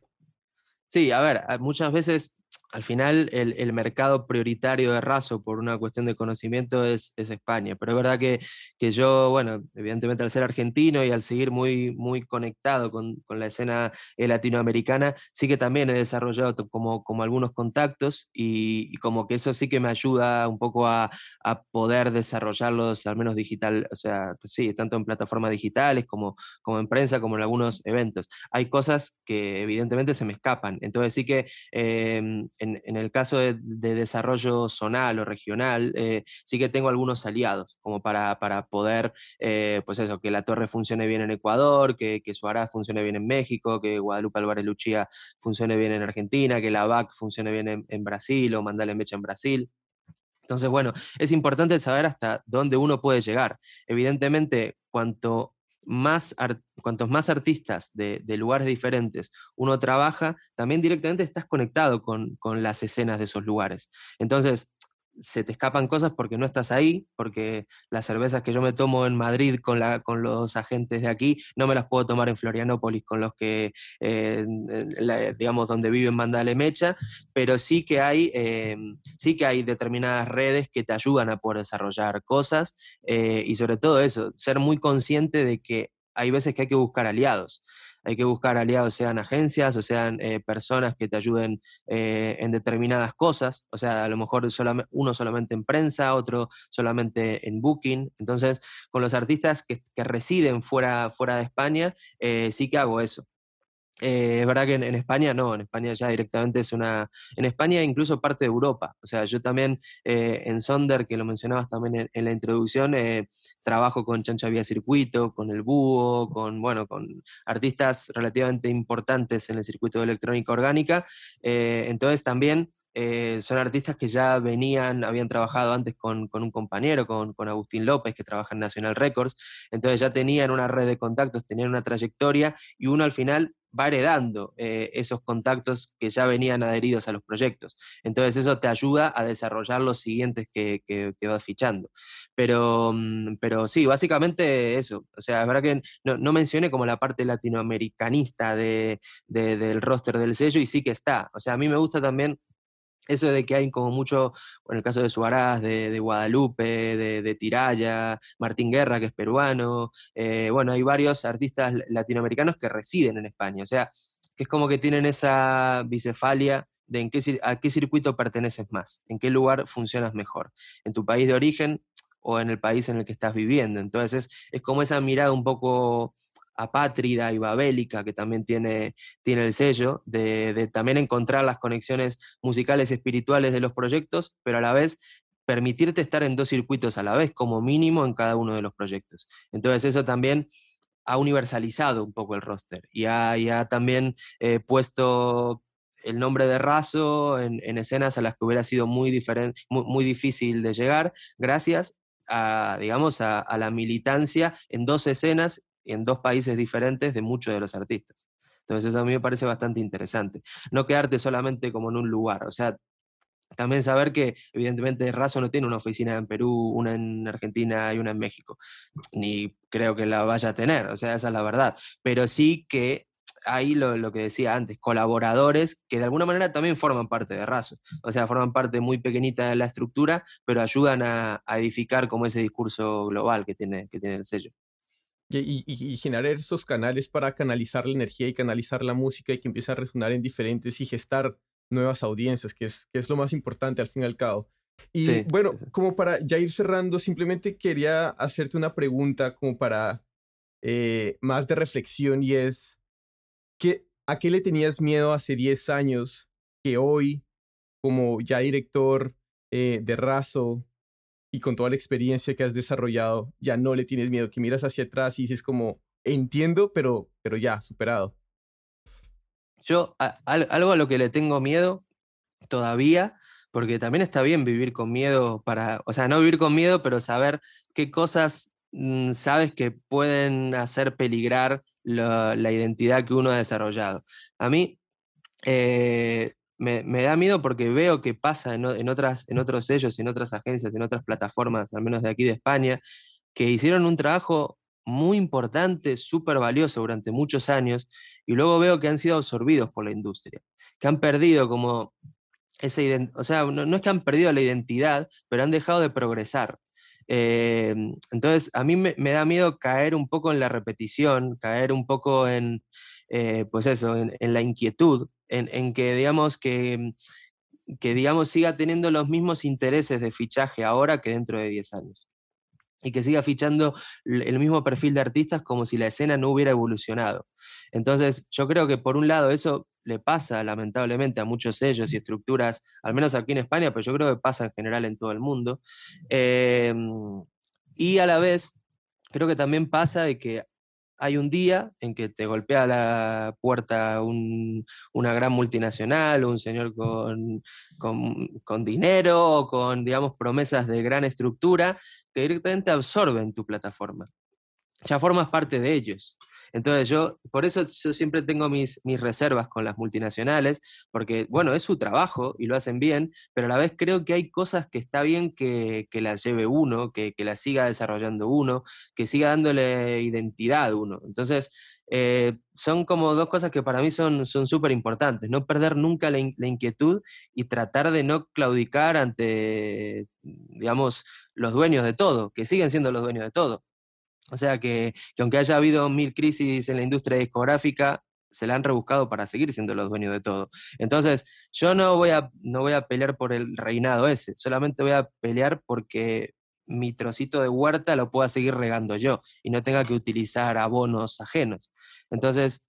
Sí, a ver, muchas veces al final el, mercado prioritario de Razo por una cuestión de conocimiento es, España, pero es verdad que, que, yo, bueno, evidentemente al ser argentino y al seguir muy, muy conectado con, con la escena eh, latinoamericana, sí que también he desarrollado como, como algunos contactos y, como que eso sí que me ayuda un poco a, a, poder desarrollarlos al menos digital, o sea, sí, tanto en plataformas digitales como, como en prensa, como en algunos eventos. Hay cosas que evidentemente se me escapan, entonces sí que... Eh, en, el caso de, desarrollo zonal o regional, eh, sí que tengo algunos aliados, como para, para poder, eh, pues eso, que la torre funcione bien en Ecuador, que, que Suárez funcione bien en México, que Guadalupe Álvarez Luchía funcione bien en Argentina, que la VAC funcione bien en, Brasil o Mandale Mecha en Brasil. Entonces, bueno, es importante saber hasta dónde uno puede llegar. Evidentemente, cuanto más cuantos más artistas de, lugares diferentes uno trabaja, también directamente estás conectado con, con, las escenas de esos lugares. Entonces, se te escapan cosas porque no estás ahí, porque las cervezas que yo me tomo en Madrid con, la, con los agentes de aquí, no me las puedo tomar en Florianópolis con los que, eh, digamos, donde viven Mandale Mecha, pero sí que, hay, eh, sí que hay determinadas redes que te ayudan a poder desarrollar cosas eh, y sobre todo eso, ser muy consciente de que hay veces que hay que buscar aliados hay que buscar aliados, sean agencias o sean eh, personas que te ayuden eh, en determinadas cosas, o sea, a lo mejor uno solamente en prensa, otro solamente en booking. Entonces, con los artistas que, residen fuera, fuera de España, eh, sí que hago eso. Eh, es verdad que en, España no, en España ya directamente es una, en España incluso parte de Europa, o sea, yo también eh, en Sonder, que lo mencionabas también en, la introducción, eh, trabajo con Chancha Vía Circuito, con El Búho, con, bueno, con artistas relativamente importantes en el circuito de electrónica orgánica, entonces también son artistas que ya venían, habían trabajado antes con, con un compañero, con, con, Agustín López, que trabaja en National Records, entonces ya tenían una red de contactos, tenían una trayectoria y uno al final va heredando eh, esos contactos que ya venían adheridos a los proyectos. Entonces eso te ayuda a desarrollar los siguientes que, que, vas fichando. Pero, mm, pero sí, básicamente eso. O sea, es verdad que no, no mencioné como la parte latinoamericanista de, del roster del sello y sí que está. O sea, a mí me gusta también eso de que hay como mucho, en el caso de Suárez, de, Guadalupe, de, Tiraya, Martín Guerra, que es peruano, eh, bueno, hay varios artistas latinoamericanos que residen en España, o sea, que es como que tienen esa bicefalia de en qué, a qué circuito perteneces más, en qué lugar funcionas mejor, en tu país de origen o en el país en el que estás viviendo. Entonces es como esa mirada un poco apátrida y babélica que también tiene, tiene el sello, de, también encontrar las conexiones musicales y espirituales de los proyectos, pero a la vez permitirte estar en dos circuitos a la vez, como mínimo en cada uno de los proyectos. Entonces eso también ha universalizado un poco el roster y ha, también eh, puesto el nombre de Razo en, escenas a las que hubiera sido muy, muy, difícil de llegar, gracias a, digamos, a, la militancia en dos escenas en dos países diferentes de muchos de los artistas. Entonces eso a mí me parece bastante interesante. No quedarte solamente como en un lugar, o sea, también saber que evidentemente Razo no tiene una oficina en Perú, una en Argentina y una en México, ni creo que la vaya a tener, o sea, esa es la verdad, pero sí que ahí lo, que decía antes, colaboradores que de alguna manera también forman parte de Razo, o sea, forman parte muy pequeñita de la estructura, pero ayudan a, a edificar como ese discurso global que tiene, que tiene el sello y, generar estos canales para canalizar la energía y canalizar la música y que empiece a resonar en diferentes y gestar nuevas audiencias, que es, que es lo más importante al fin y al cabo. Y bueno, como para ya ir cerrando, simplemente quería hacerte una pregunta como para eh, más de reflexión y es, ¿qué, ¿a qué le tenías miedo hace 10 años que hoy, como ya director eh, de Razo, y con toda la experiencia que has desarrollado, ya no le tienes miedo, que miras hacia atrás y dices como, entiendo, pero, pero ya, superado. Yo, algo a lo que le tengo miedo todavía, porque también está bien vivir con miedo para, o sea, no vivir con miedo, pero saber qué cosas mm, sabes que pueden hacer peligrar la, la, identidad que uno ha desarrollado. A mí, eh, me, da miedo porque veo que pasa en, otras, en otros sellos, en otras agencias, en otras plataformas, al menos de aquí de España, que hicieron un trabajo muy importante, súper valioso durante muchos años, y luego veo que han sido absorbidos por la industria, que han perdido como esa o sea, no, es que han perdido la identidad, pero han dejado de progresar. Eh, entonces, a mí me, da miedo caer un poco en la repetición, caer un poco en, eh, pues eso, en, la inquietud, en, que digamos que, que digamos siga teniendo los mismos intereses de fichaje ahora que dentro de 10 años. Y que siga fichando el mismo perfil de artistas como si la escena no hubiera evolucionado. Entonces, yo creo que por un lado eso le pasa lamentablemente a muchos sellos y estructuras, al menos aquí en España, pero yo creo que pasa en general en todo el mundo. Em, y a la vez, creo que también pasa de que hay un día en que te golpea la puerta una gran multinacional, un señor con, con, dinero o con, digamos, promesas de gran estructura que directamente absorben tu plataforma. Ya formas parte de ellos. Entonces yo, por eso yo siempre tengo mis, mis reservas con las multinacionales, porque bueno, es su trabajo y lo hacen bien, pero a la vez creo que hay cosas que está bien que, que las lleve uno, que, que las siga desarrollando uno, que siga dándole identidad a uno. Entonces, eh, son como dos cosas que para mí son súper importantes. No perder nunca la, la, inquietud y tratar de no claudicar ante, digamos, los dueños de todo, que siguen siendo los dueños de todo. O sea que, aunque haya habido mil crisis en la industria discográfica, se la han rebuscado para seguir siendo los dueños de todo. Entonces, yo no voy, a, no voy a pelear por el reinado ese, solamente voy a pelear porque mi trocito de huerta lo pueda seguir regando yo y no tenga que utilizar abonos ajenos. Entonces,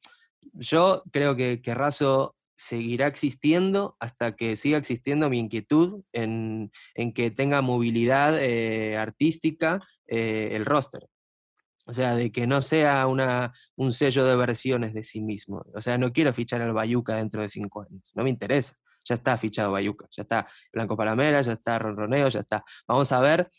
yo creo que, que Razo seguirá existiendo hasta que siga existiendo mi inquietud en, en que tenga movilidad eh, artística eh, el roster. O sea, de que no sea una, un sello de versiones de sí mismo. O sea, no quiero fichar al Bayuca dentro de cinco años. No me interesa. Ya está fichado Bayuca. Ya está Blanco Palamera, ya está Ronroneo, ya está. Vamos a ver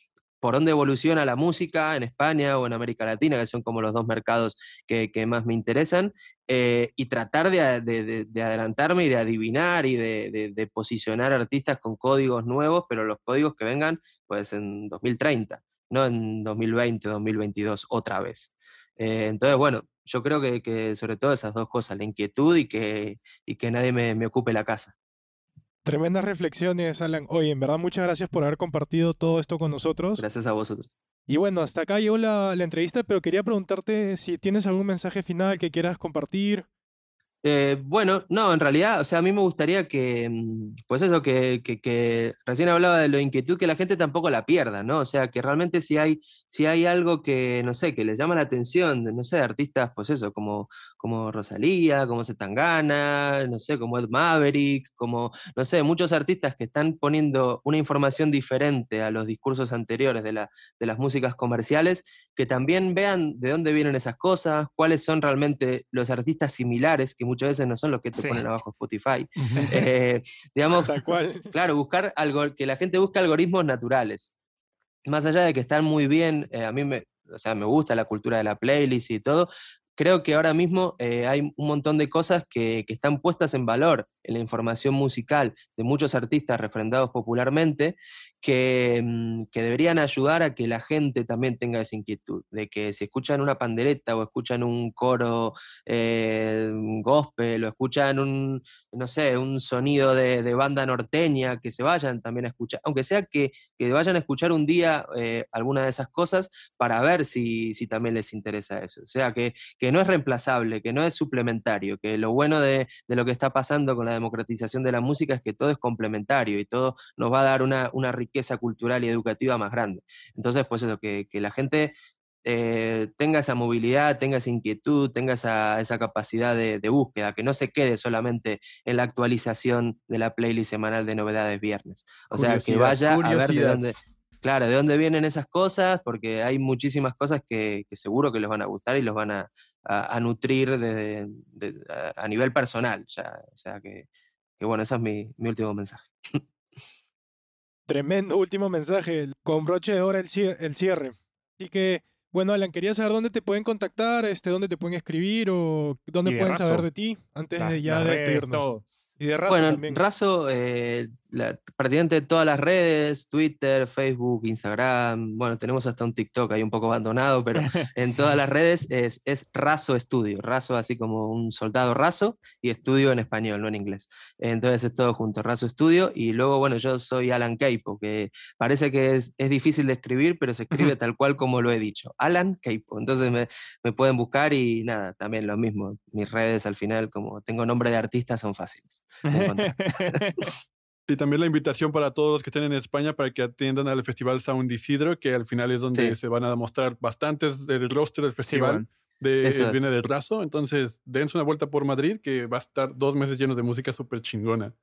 por dónde evoluciona la música en España o en América Latina, que son como los dos mercados que, más me interesan, eh, y tratar de, adelantarme y de adivinar y de, posicionar artistas con códigos nuevos, pero los códigos que vengan pues en 2030, no en 2020, 2022 otra vez. Eh, entonces, bueno, yo creo que, sobre todo esas dos cosas, la inquietud y que, y que nadie me ocupe la casa. Tremendas reflexiones, Alan. Oye, en verdad, muchas gracias por haber compartido todo esto con nosotros. Gracias a vosotros. Y bueno, hasta acá llegó la, la entrevista, pero quería preguntarte si tienes algún mensaje final que quieras compartir. Eh, bueno, no, en realidad, o sea, a mí me gustaría que, mm, pues eso, que, que, recién hablaba de la inquietud, que la gente tampoco la pierda, ¿no? O sea, que realmente si hay, si hay algo que, no sé, que les llama la atención, no sé, artistas, pues eso, como, como Rosalía, como Zetangana, no sé, como Ed Maverick, como, no sé, muchos artistas que están poniendo una información diferente a los discursos anteriores de, la, de las músicas comerciales, que también vean de dónde vienen esas cosas, cuáles son realmente los artistas similares, que muchas veces no son los que te ponen abajo Spotify. Eh, digamos, claro, buscar algo, que la gente busque algoritmos naturales. Más allá de que están muy bien, eh, a mí me, o sea, me gusta la cultura de la playlist y todo, creo que ahora mismo eh, hay un montón de cosas que, que, están puestas en valor en la información musical de muchos artistas refrendados popularmente que, mm, que, deberían ayudar a que la gente también tenga esa inquietud, de que si escuchan una pandereta o escuchan un coro eh, gospel o escuchan un, no sé, un sonido de, de, banda norteña, que se vayan también a escuchar, aunque sea que, que vayan a escuchar un día eh, alguna de esas cosas para ver si, si también les interesa eso. O sea, que, que no es reemplazable, que no es suplementario, que lo bueno de, de lo que está pasando con la democratización de la música es que todo es complementario y todo nos va a dar una, una riqueza riqueza cultural y educativa más grande. Entonces, pues eso, que, que la gente eh, tenga esa movilidad, tenga esa inquietud, tenga esa, esa capacidad de, de, búsqueda, que no se quede solamente en la actualización de la playlist semanal de novedades viernes. O sea, que vaya a ver de dónde, claro, de dónde vienen esas cosas, porque hay muchísimas cosas que, que seguro que les van a gustar y los van a, a, nutrir de, a, nivel personal. Ya. O sea, que, que bueno, ese es mi, mi último mensaje. Tremendo último mensaje. Con broche de hora el cierre. Así que, bueno, Alan, quería saber dónde te pueden contactar, este, dónde te pueden escribir o dónde pueden saber de ti antes de ya despedirnos. Y de Razo bueno, también. Razo, eh, prácticamente todas las redes, Twitter, Facebook, Instagram, bueno, tenemos hasta un TikTok ahí un poco abandonado, pero en todas las redes es, es Razo Estudio, Razo así como un soldado raso y estudio en español, no en inglés. Entonces es todo junto, Razo Estudio. Y luego, bueno, yo soy Alan Keipo, que parece que es, es difícil de escribir, pero se escribe tal cual como lo he dicho, Alan Keipo. Entonces me, me pueden buscar y nada, también lo mismo, mis redes al final, como tengo nombre de artista, son fáciles. y también la invitación para todos los que estén en España para que atiendan al Festival Sound Isidro, que al final es donde se van a demostrar bastantes del roster del festival. De, viene de raso, entonces dense una vuelta por Madrid que va a estar dos meses llenos de música súper chingona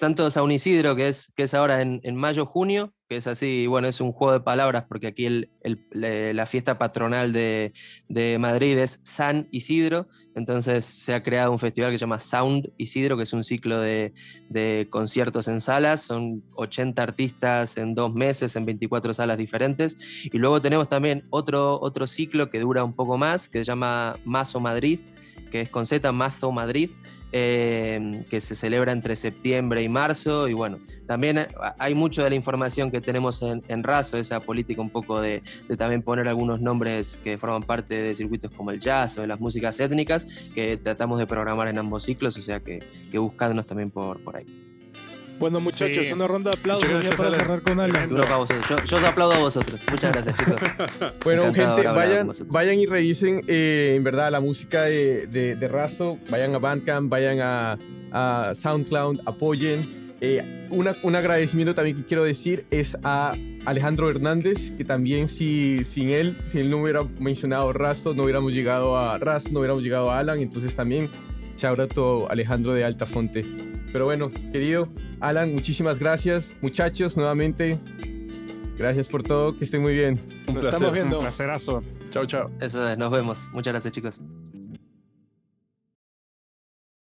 tanto San Isidro, que es, que es ahora en, en mayo-junio, que es así, bueno, es un juego de palabras, porque aquí la fiesta patronal de, de, Madrid es San Isidro, entonces se ha creado un festival que se llama Sound Isidro, que es un ciclo de, de conciertos en salas, son 80 artistas en dos meses, en 24 salas diferentes, y luego tenemos también otro, otro ciclo que dura un poco más, que se llama Mazo Madrid, que es con Z, Mazo Madrid, Em, que se celebra entre septiembre y marzo. Y bueno, también hay mucho de la información que tenemos en, en esa política un poco de, también poner algunos nombres que forman parte de circuitos como el jazz o de las músicas étnicas, que tratamos de programar en ambos ciclos, o sea que, que buscadnos también por, por ahí. Bueno, muchachos, una ronda de aplausos ya para cerrar con Alan. Yo, yo, os aplaudo a vosotros. Muchas gracias, chicos. bueno, gente, vayan, vayan y revisen, eh, en verdad, la música de, de, de, Razo. Vayan a Bandcamp, vayan a, a SoundCloud, apoyen. Eh, una, un agradecimiento también que quiero decir es a Alejandro Hernández, que también si, sin él, si él no hubiera mencionado Razo, no hubiéramos llegado a Razo, no hubiéramos llegado a Alan. Entonces también Shout out to Alejandro de Altafonte. Pero bueno, querido Alan, muchísimas gracias. Muchachos, nuevamente, gracias por todo. Que estén muy bien. Un Nos placer. estamos Un viendo. placerazo. Chao, chao. Eso es, nos vemos. Muchas gracias, chicos.